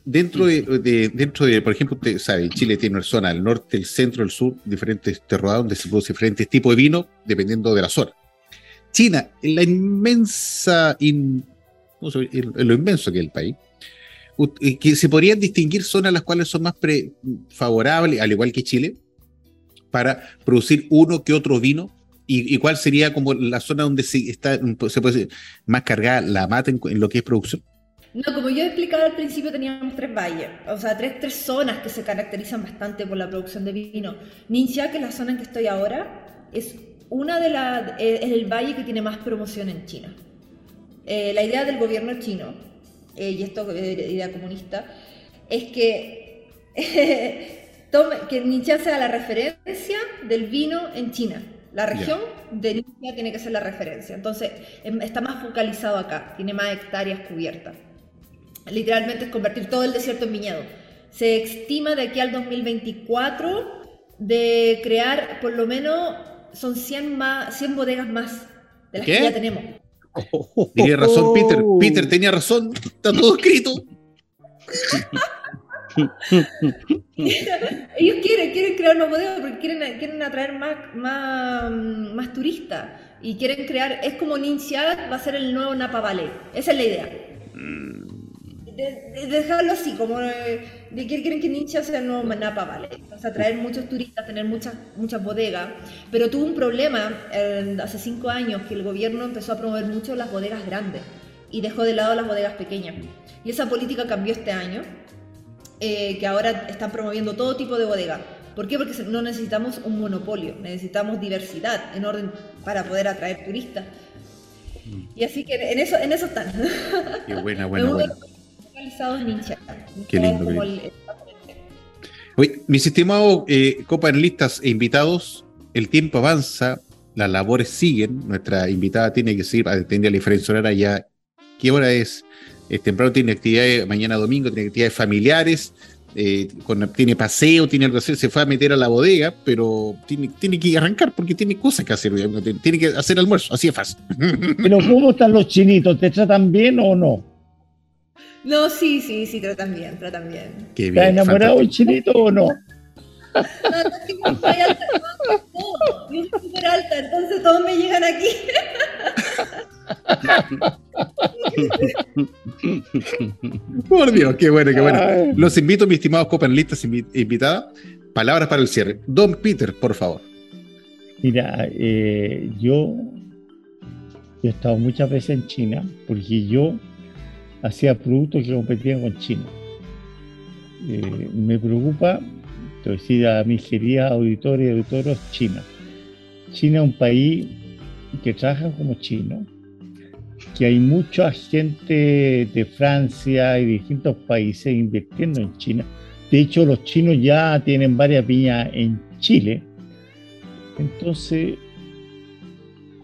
S1: Dentro de, dentro de, por ejemplo, usted sabe, Chile tiene una zona, el norte, el centro, el sur, diferentes terroirs donde se produce diferentes tipos de vino dependiendo de la zona. China, la inmensa, lo inmenso que es el país, que se podrían distinguir zonas las cuales son más favorables, al igual que Chile, para producir uno que otro vino. ¿Y, cuál sería como la zona donde se, está, se puede decir, más cargada la mata en, lo que es producción?
S4: No, como yo he explicado al principio, teníamos tres valles, o sea, tres, tres zonas que se caracterizan bastante por la producción de vino. Ninja, que es la zona en que estoy ahora, es una de las, es el valle que tiene más promoción en China. Eh, la idea del gobierno chino, eh, y esto es idea comunista, es que, tome, que Ningxia sea la referencia del vino en China. La región de Ningxia tiene que ser la referencia. Entonces, em, está más focalizado acá, tiene más hectáreas cubiertas. Literalmente es convertir todo el desierto en viñedo. Se estima de aquí al 2024 de crear por lo menos son 100, más, 100 bodegas más de las que ya tenemos.
S1: Tiene razón Peter. Peter tenía razón. Está todo escrito.
S4: Ellos quieren, quieren crear una bodega porque quieren, quieren atraer más, más, más turistas y quieren crear, es como Ninja va a ser el nuevo Napa Valley. Esa es la idea. Mm de, dejarlo así, como de, que quieren que Ninja sea el nuevo Manapa, ¿vale? O sea, traer muchos turistas, tener muchas, muchas bodegas, pero tuvo un problema hace cinco años que el gobierno empezó a promover mucho las bodegas grandes y dejó de lado las bodegas pequeñas. Y esa política cambió este año, eh, que ahora están promoviendo todo tipo de bodegas. ¿Por qué? Porque no necesitamos un monopolio, necesitamos diversidad en orden para poder atraer turistas. Mm. Y así que en eso, en eso están.
S1: Qué buena, buena, buena. Qué lindo. mis estimados eh, copanelistas e invitados, el tiempo avanza, las labores siguen. Nuestra invitada tiene que seguir, atender la diferencia horaria ya. ¿Qué hora es? temprano tiene actividades, mañana domingo tiene actividades familiares, eh, tiene paseo, tiene algo así, se fue a meter a la bodega, pero tiene, tiene que arrancar porque tiene cosas que hacer, tiene que hacer almuerzo, así es fácil.
S2: Pero ¿cómo están los chinitos? ¿Te tratan bien o no?
S4: No, sí, sí, sí, tratan bien, tratan bien.
S2: Qué bien enamorado el chinito o no?
S4: No, no, yo soy alta, no, yo soy súper alta, entonces todos me llegan aquí.
S1: Por Dios, qué bueno, qué bueno. Los invito, mis estimados copanelistas invitadas, palabras para el cierre. Don Peter, por favor.
S2: Mira, eh, yo, he estado muchas veces en China porque yo hacía productos que competían con China. Eh, me preocupa, te decir a mis queridas auditores y auditoros, China. China es un país que trabaja como chino, que hay mucha gente de Francia y distintos países invirtiendo en China. De hecho, los chinos ya tienen varias viñas en Chile. Entonces,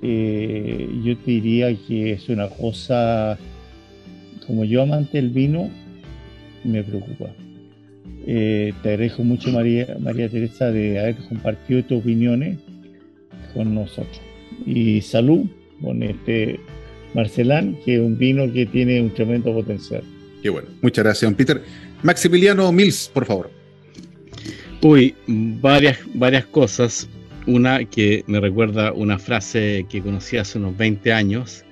S2: eh, yo te diría que es una cosa, como yo amante del vino, me preocupa. Eh, te agradezco mucho, María, María Teresa, de haber compartido tus opiniones con nosotros. Y salud con este Marcelán, que es un vino que tiene un tremendo potencial.
S1: Qué bueno. Muchas gracias, don Peter. Maximiliano Mills, por favor.
S3: Uy, varias, varias cosas. Una que me recuerda una frase que conocí hace unos 20 años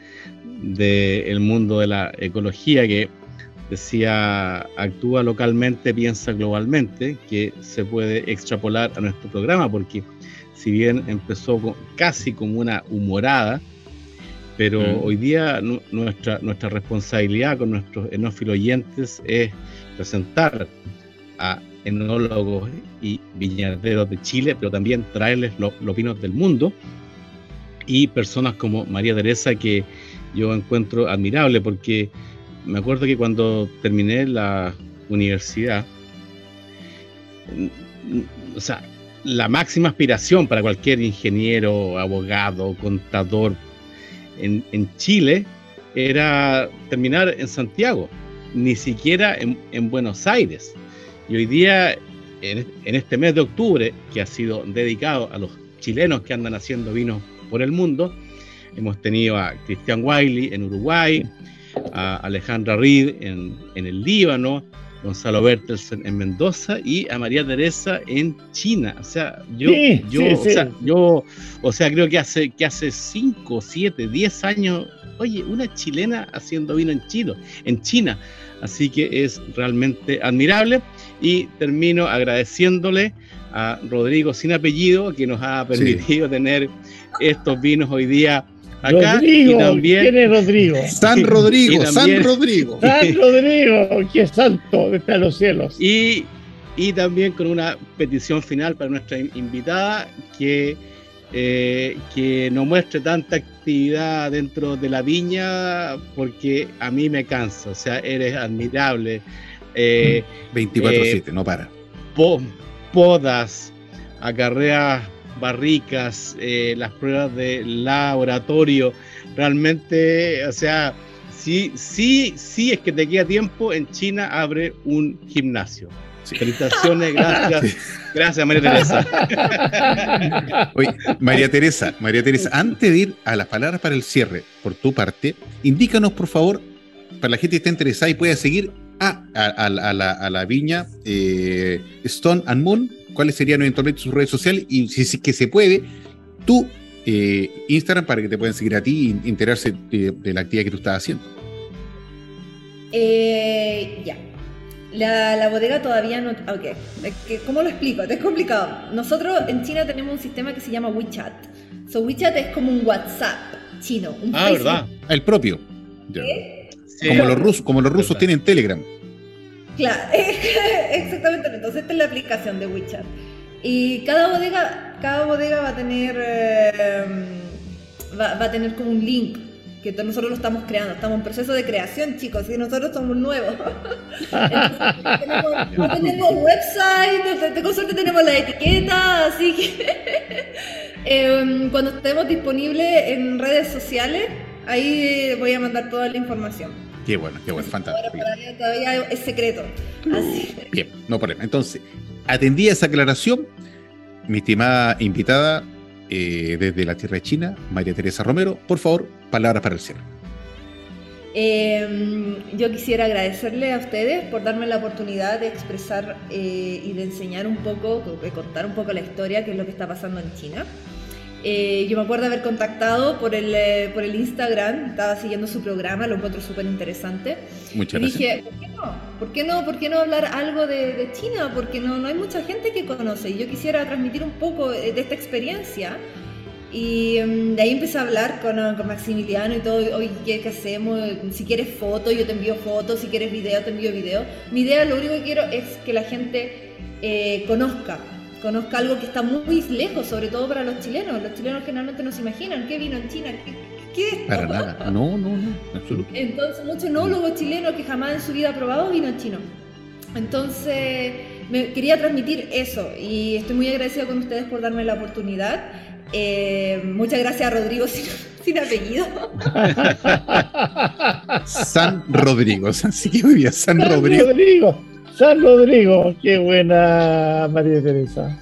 S3: del mundo de la ecología que decía, actúa localmente, piensa globalmente, que se puede extrapolar a nuestro programa, porque si bien empezó casi como una humorada, pero mm. hoy día nuestra, nuestra responsabilidad con nuestros enófilos oyentes es presentar a enólogos y viñaderos de Chile, pero también traerles los vinos del mundo y personas como María Teresa que yo encuentro admirable porque me acuerdo que cuando terminé la universidad, o sea, la máxima aspiración para cualquier ingeniero, abogado, contador en, Chile era terminar en Santiago, ni siquiera en, Buenos Aires. Y hoy día, en, este mes de octubre, que ha sido dedicado a los chilenos que andan haciendo vinos por el mundo, hemos tenido a Christian Wiley en Uruguay, a Alejandra Reed en, en el Líbano, Gonzalo Bertelsen en Mendoza y a María Teresa en China. O sea, yo, yo, O sea, yo, o sea, creo que hace, que hace 5, 7, 10 años, oye, una chilena haciendo vino en China, en China. Así que es realmente admirable. Y termino agradeciéndole a Rodrigo sin apellido, que nos ha permitido tener estos vinos hoy día
S2: Rodrigo, también, ¿quién es Rodrigo?
S1: San Rodrigo, San Rodrigo.
S2: San Rodrigo, que santo desde los cielos.
S3: Y, y también con una petición final para nuestra invitada que, eh, que no muestre tanta actividad dentro de la viña porque a mí me cansa, o sea, eres admirable.
S1: Eh, 24-7, eh, no para.
S3: podas, acarreas barricas, eh, las pruebas de laboratorio, realmente, o sea, sí, sí, sí es que te queda tiempo, en China abre un gimnasio. Felicitaciones, gracias. Gracias, María Teresa.
S1: Oye, María Teresa, María Teresa, antes de ir a las palabras para el cierre, por tu parte, indícanos, por favor, para la gente que esté interesada y pueda seguir a, a, la, viña eh, Stone and Moon cuáles serían eventualmente sus redes sociales y si es que se puede, tu eh, Instagram para que te puedan seguir a ti y enterarse de, la actividad que tú estás haciendo.
S4: Eh, ya. La, bodega todavía no. Ok. ¿Cómo lo explico? Es complicado. Nosotros en China tenemos un sistema que se llama WeChat. So, WeChat es como un WhatsApp chino.
S1: ah, ¿verdad? El propio. Como, los rusos, como los rusos tienen Telegram.
S4: Claro, exactamente. Entonces esta es la aplicación de WeChat. Y cada bodega, cada bodega va a tener eh, va, a tener como un link que nosotros lo estamos creando. Estamos en proceso de creación, chicos, y nosotros somos nuevos. tenemos, no tenemos website, de consorte tenemos la etiqueta, así que em, cuando estemos disponibles en redes sociales, ahí voy a mandar toda la información.
S1: Qué bueno, qué bueno, fantástico.
S4: todavía, es secreto.
S1: Bien, no problema. Entonces, atendí esa aclaración, mi estimada invitada eh, desde la tierra de China, María Teresa Romero, por favor, palabras para el cierre.
S4: Em, yo quisiera agradecerle a ustedes por darme la oportunidad de expresar eh, y de enseñar un poco, de contar un poco la historia, que es lo que está pasando en China. Eh, yo me acuerdo haber contactado por el, eh, por el Instagram, estaba siguiendo su programa, lo encuentro súper interesante.
S1: Muchas
S4: y Dije, ¿por qué no? ¿Por qué no, por qué no hablar algo de, China? Porque no, no hay mucha gente que conoce y yo quisiera transmitir un poco de esta experiencia. Y mm, de ahí empecé a hablar con, con Maximiliano y todo, oye, ¿qué, ¿qué, hacemos? Si quieres fotos, yo te envío fotos, si quieres video, te envío video. Mi idea, lo único que quiero es que la gente eh, conozca, conozca algo que está muy lejos, sobre todo para los chilenos. Los chilenos generalmente no se imaginan qué vino en China, qué, qué
S1: Para nada, no, no, no, absolutamente.
S4: Entonces, muchos enólogos chilenos que jamás en su vida han probado vino chino. Entonces, me quería transmitir eso y estoy muy agradecida con ustedes por darme la oportunidad. Eh, muchas gracias a Rodrigo sin, apellido.
S1: San Rodrigo, así que muy bien, San, Rodrigo.
S2: San Rodrigo, qué buena María Teresa.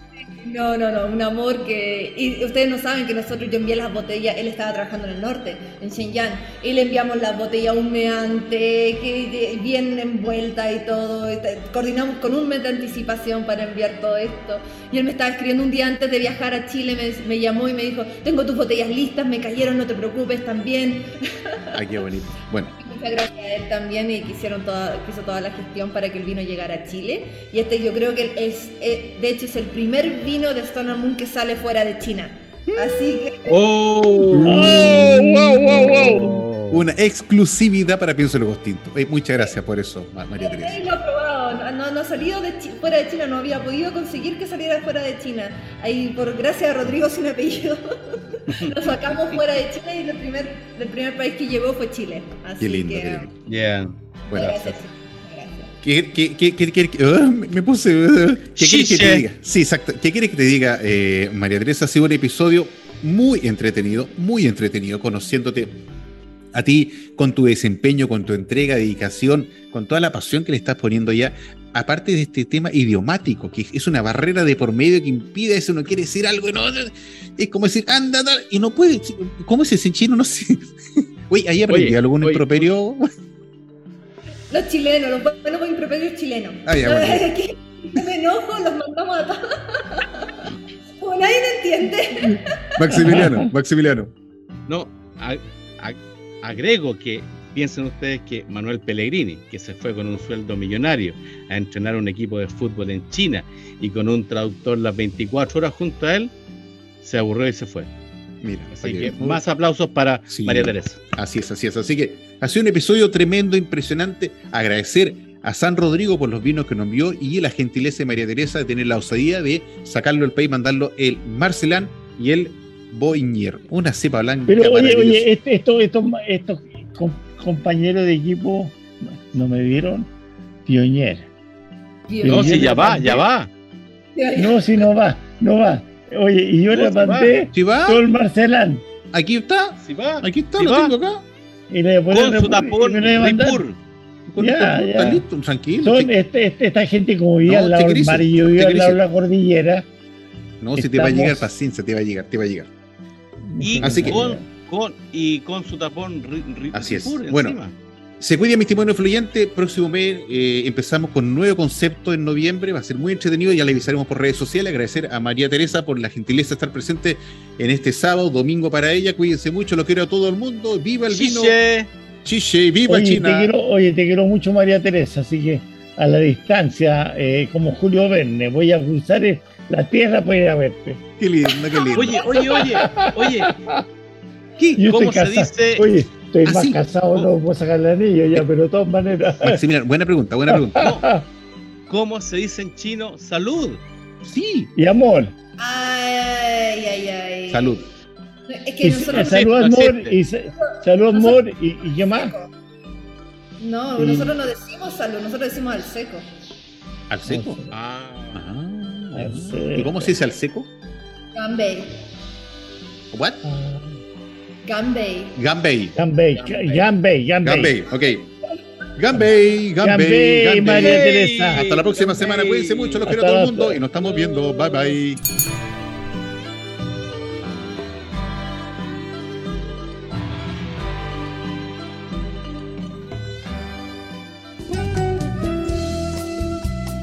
S4: No, no, no, un amor que... Y ustedes no saben que nosotros, yo envié las botellas, él estaba trabajando en el norte, en Shenyang, y le enviamos las botellas humeantes, que bien envuelta y todo, coordinamos con un mes de anticipación para enviar todo esto, y él me estaba escribiendo un día antes de viajar a Chile, me, me llamó y me dijo, tengo tus botellas listas, me cayeron, no te preocupes, también.
S1: Ay, qué bonito. Bueno,
S4: muchas gracias a él también y que, hicieron toda, hizo toda la gestión para que el vino llegara a Chile. Y este yo creo que es, eh, de hecho es el primer vino de Stoner Moon que sale fuera de China. Así que...
S1: ¡Oh! oh wow, wow, wow! Una exclusividad para Pienso Tintos. Eh, muchas gracias por eso, María Teresa.
S4: Lo ha probado, no, no, ha salido de fuera de China, no había podido conseguir que saliera fuera de China. Ahí, por gracias a Rodrigo sin apellido, lo sacamos fuera de China y el primer, el primer país que llegó fue Chile. Así
S1: qué lindo,
S4: que,
S1: qué lindo.
S3: Yeah.
S1: Bueno, gracias. ¿Qué, qué, qué, qué, uh, me puse. Uh, ¿Qué quieres que te diga? Sí, exacto. ¿Qué quieres que te diga, eh, María Teresa? Ha sido un episodio muy entretenido, muy entretenido, conociéndote a ti con tu desempeño, con tu entrega, dedicación, con toda la pasión que le estás poniendo ya, aparte de este tema idiomático, que es una barrera de por medio que impide eso, no quiere decir algo, no, es como decir, anda, y no puede, ¿cómo es ese en chino? No sé. Uy, ahí aprendí algún improperio.
S4: Los chilenos, los buenos improperios chilenos. Ah, ya, bueno. me enojo, los mandamos a todos. Como nadie me entiende.
S1: Maximiliano, Maximiliano.
S3: No, agrego que piensen ustedes que Manuel Pellegrini, que se fue con un sueldo millonario a entrenar un equipo de fútbol en China y con un traductor las 24 horas junto a él, se aburrió y se fue. Mira, así que más aplausos para María Teresa.
S1: Así es, así es. Así que ha sido un episodio tremendo, impresionante. Agradecer a San Rodrigo por los vinos que nos envió y la gentileza de María Teresa de tener la osadía de sacarlo del país, mandarlo el Marcelán y el Boignier, una cepa blanca.
S2: Pero oye, oye, este, estos, estos, compañeros de equipo no me vieron Pioñer.
S3: No, si ya va, ya va.
S2: No, si no va, no va. Oye, y yo le mandé todo el Marcelán.
S1: Aquí está,
S3: si va,
S1: aquí está, lo tengo acá.
S3: Y le Con su tapón
S2: ya, ya. listo, tranquilo. Son este, este, esta gente como vivía al lado del mar y yo vivía al lado de la cordillera.
S1: No, si te va a llegar paciencia, te va a llegar, te va a llegar.
S3: Y, Así con, con, y con su tapón
S1: Así es. Bueno, se cuida mi testimonio fluyente. Próximo mes eh, empezamos con un nuevo concepto en noviembre. Va a ser muy entretenido. Ya le avisaremos por redes sociales. Agradecer a María Teresa por la gentileza de estar presente en este sábado, domingo para ella. Cuídense mucho. Lo quiero a todo el mundo. ¡Viva el vino! Chiche, viva
S2: oye,
S1: China.
S2: Te quiero, oye, te quiero mucho, María Teresa. Así que a la distancia, eh, como Julio Verne, voy a cruzar la tierra para ir a verte.
S1: Qué lindo, qué lindo.
S3: Oye, oye, oye, oye.
S2: ¿Qué? ¿Cómo se dice? Oye, estoy más casado, no puedo sacar el anillo ya, pero de todas maneras.
S1: Maximiliano, buena pregunta, buena pregunta.
S3: ¿Cómo se dice en chino salud?
S1: Sí.
S2: Y amor.
S4: Ay, ay, ay.
S1: Salud.
S4: Es que nosotros
S2: salud, amor, y, salud, amor, y, y qué más.
S4: No, nosotros no decimos salud, nosotros decimos al seco.
S1: ¿Al seco?
S3: Ah.
S1: ah. ¿Y cómo se dice al seco?
S4: Gambei.
S1: ¿What?
S4: Gambei.
S1: Gambei.
S2: Gambei. Gambei.
S1: Gambei. Ok. Gambei, Gambei, Gambei.
S2: María Teresa.
S1: Hasta la próxima semana. Cuídense mucho. Los quiero a todo el mundo. Y nos estamos viendo. Bye, bye.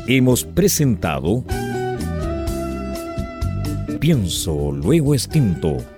S5: Hemos presentado Pienso, luego extinto.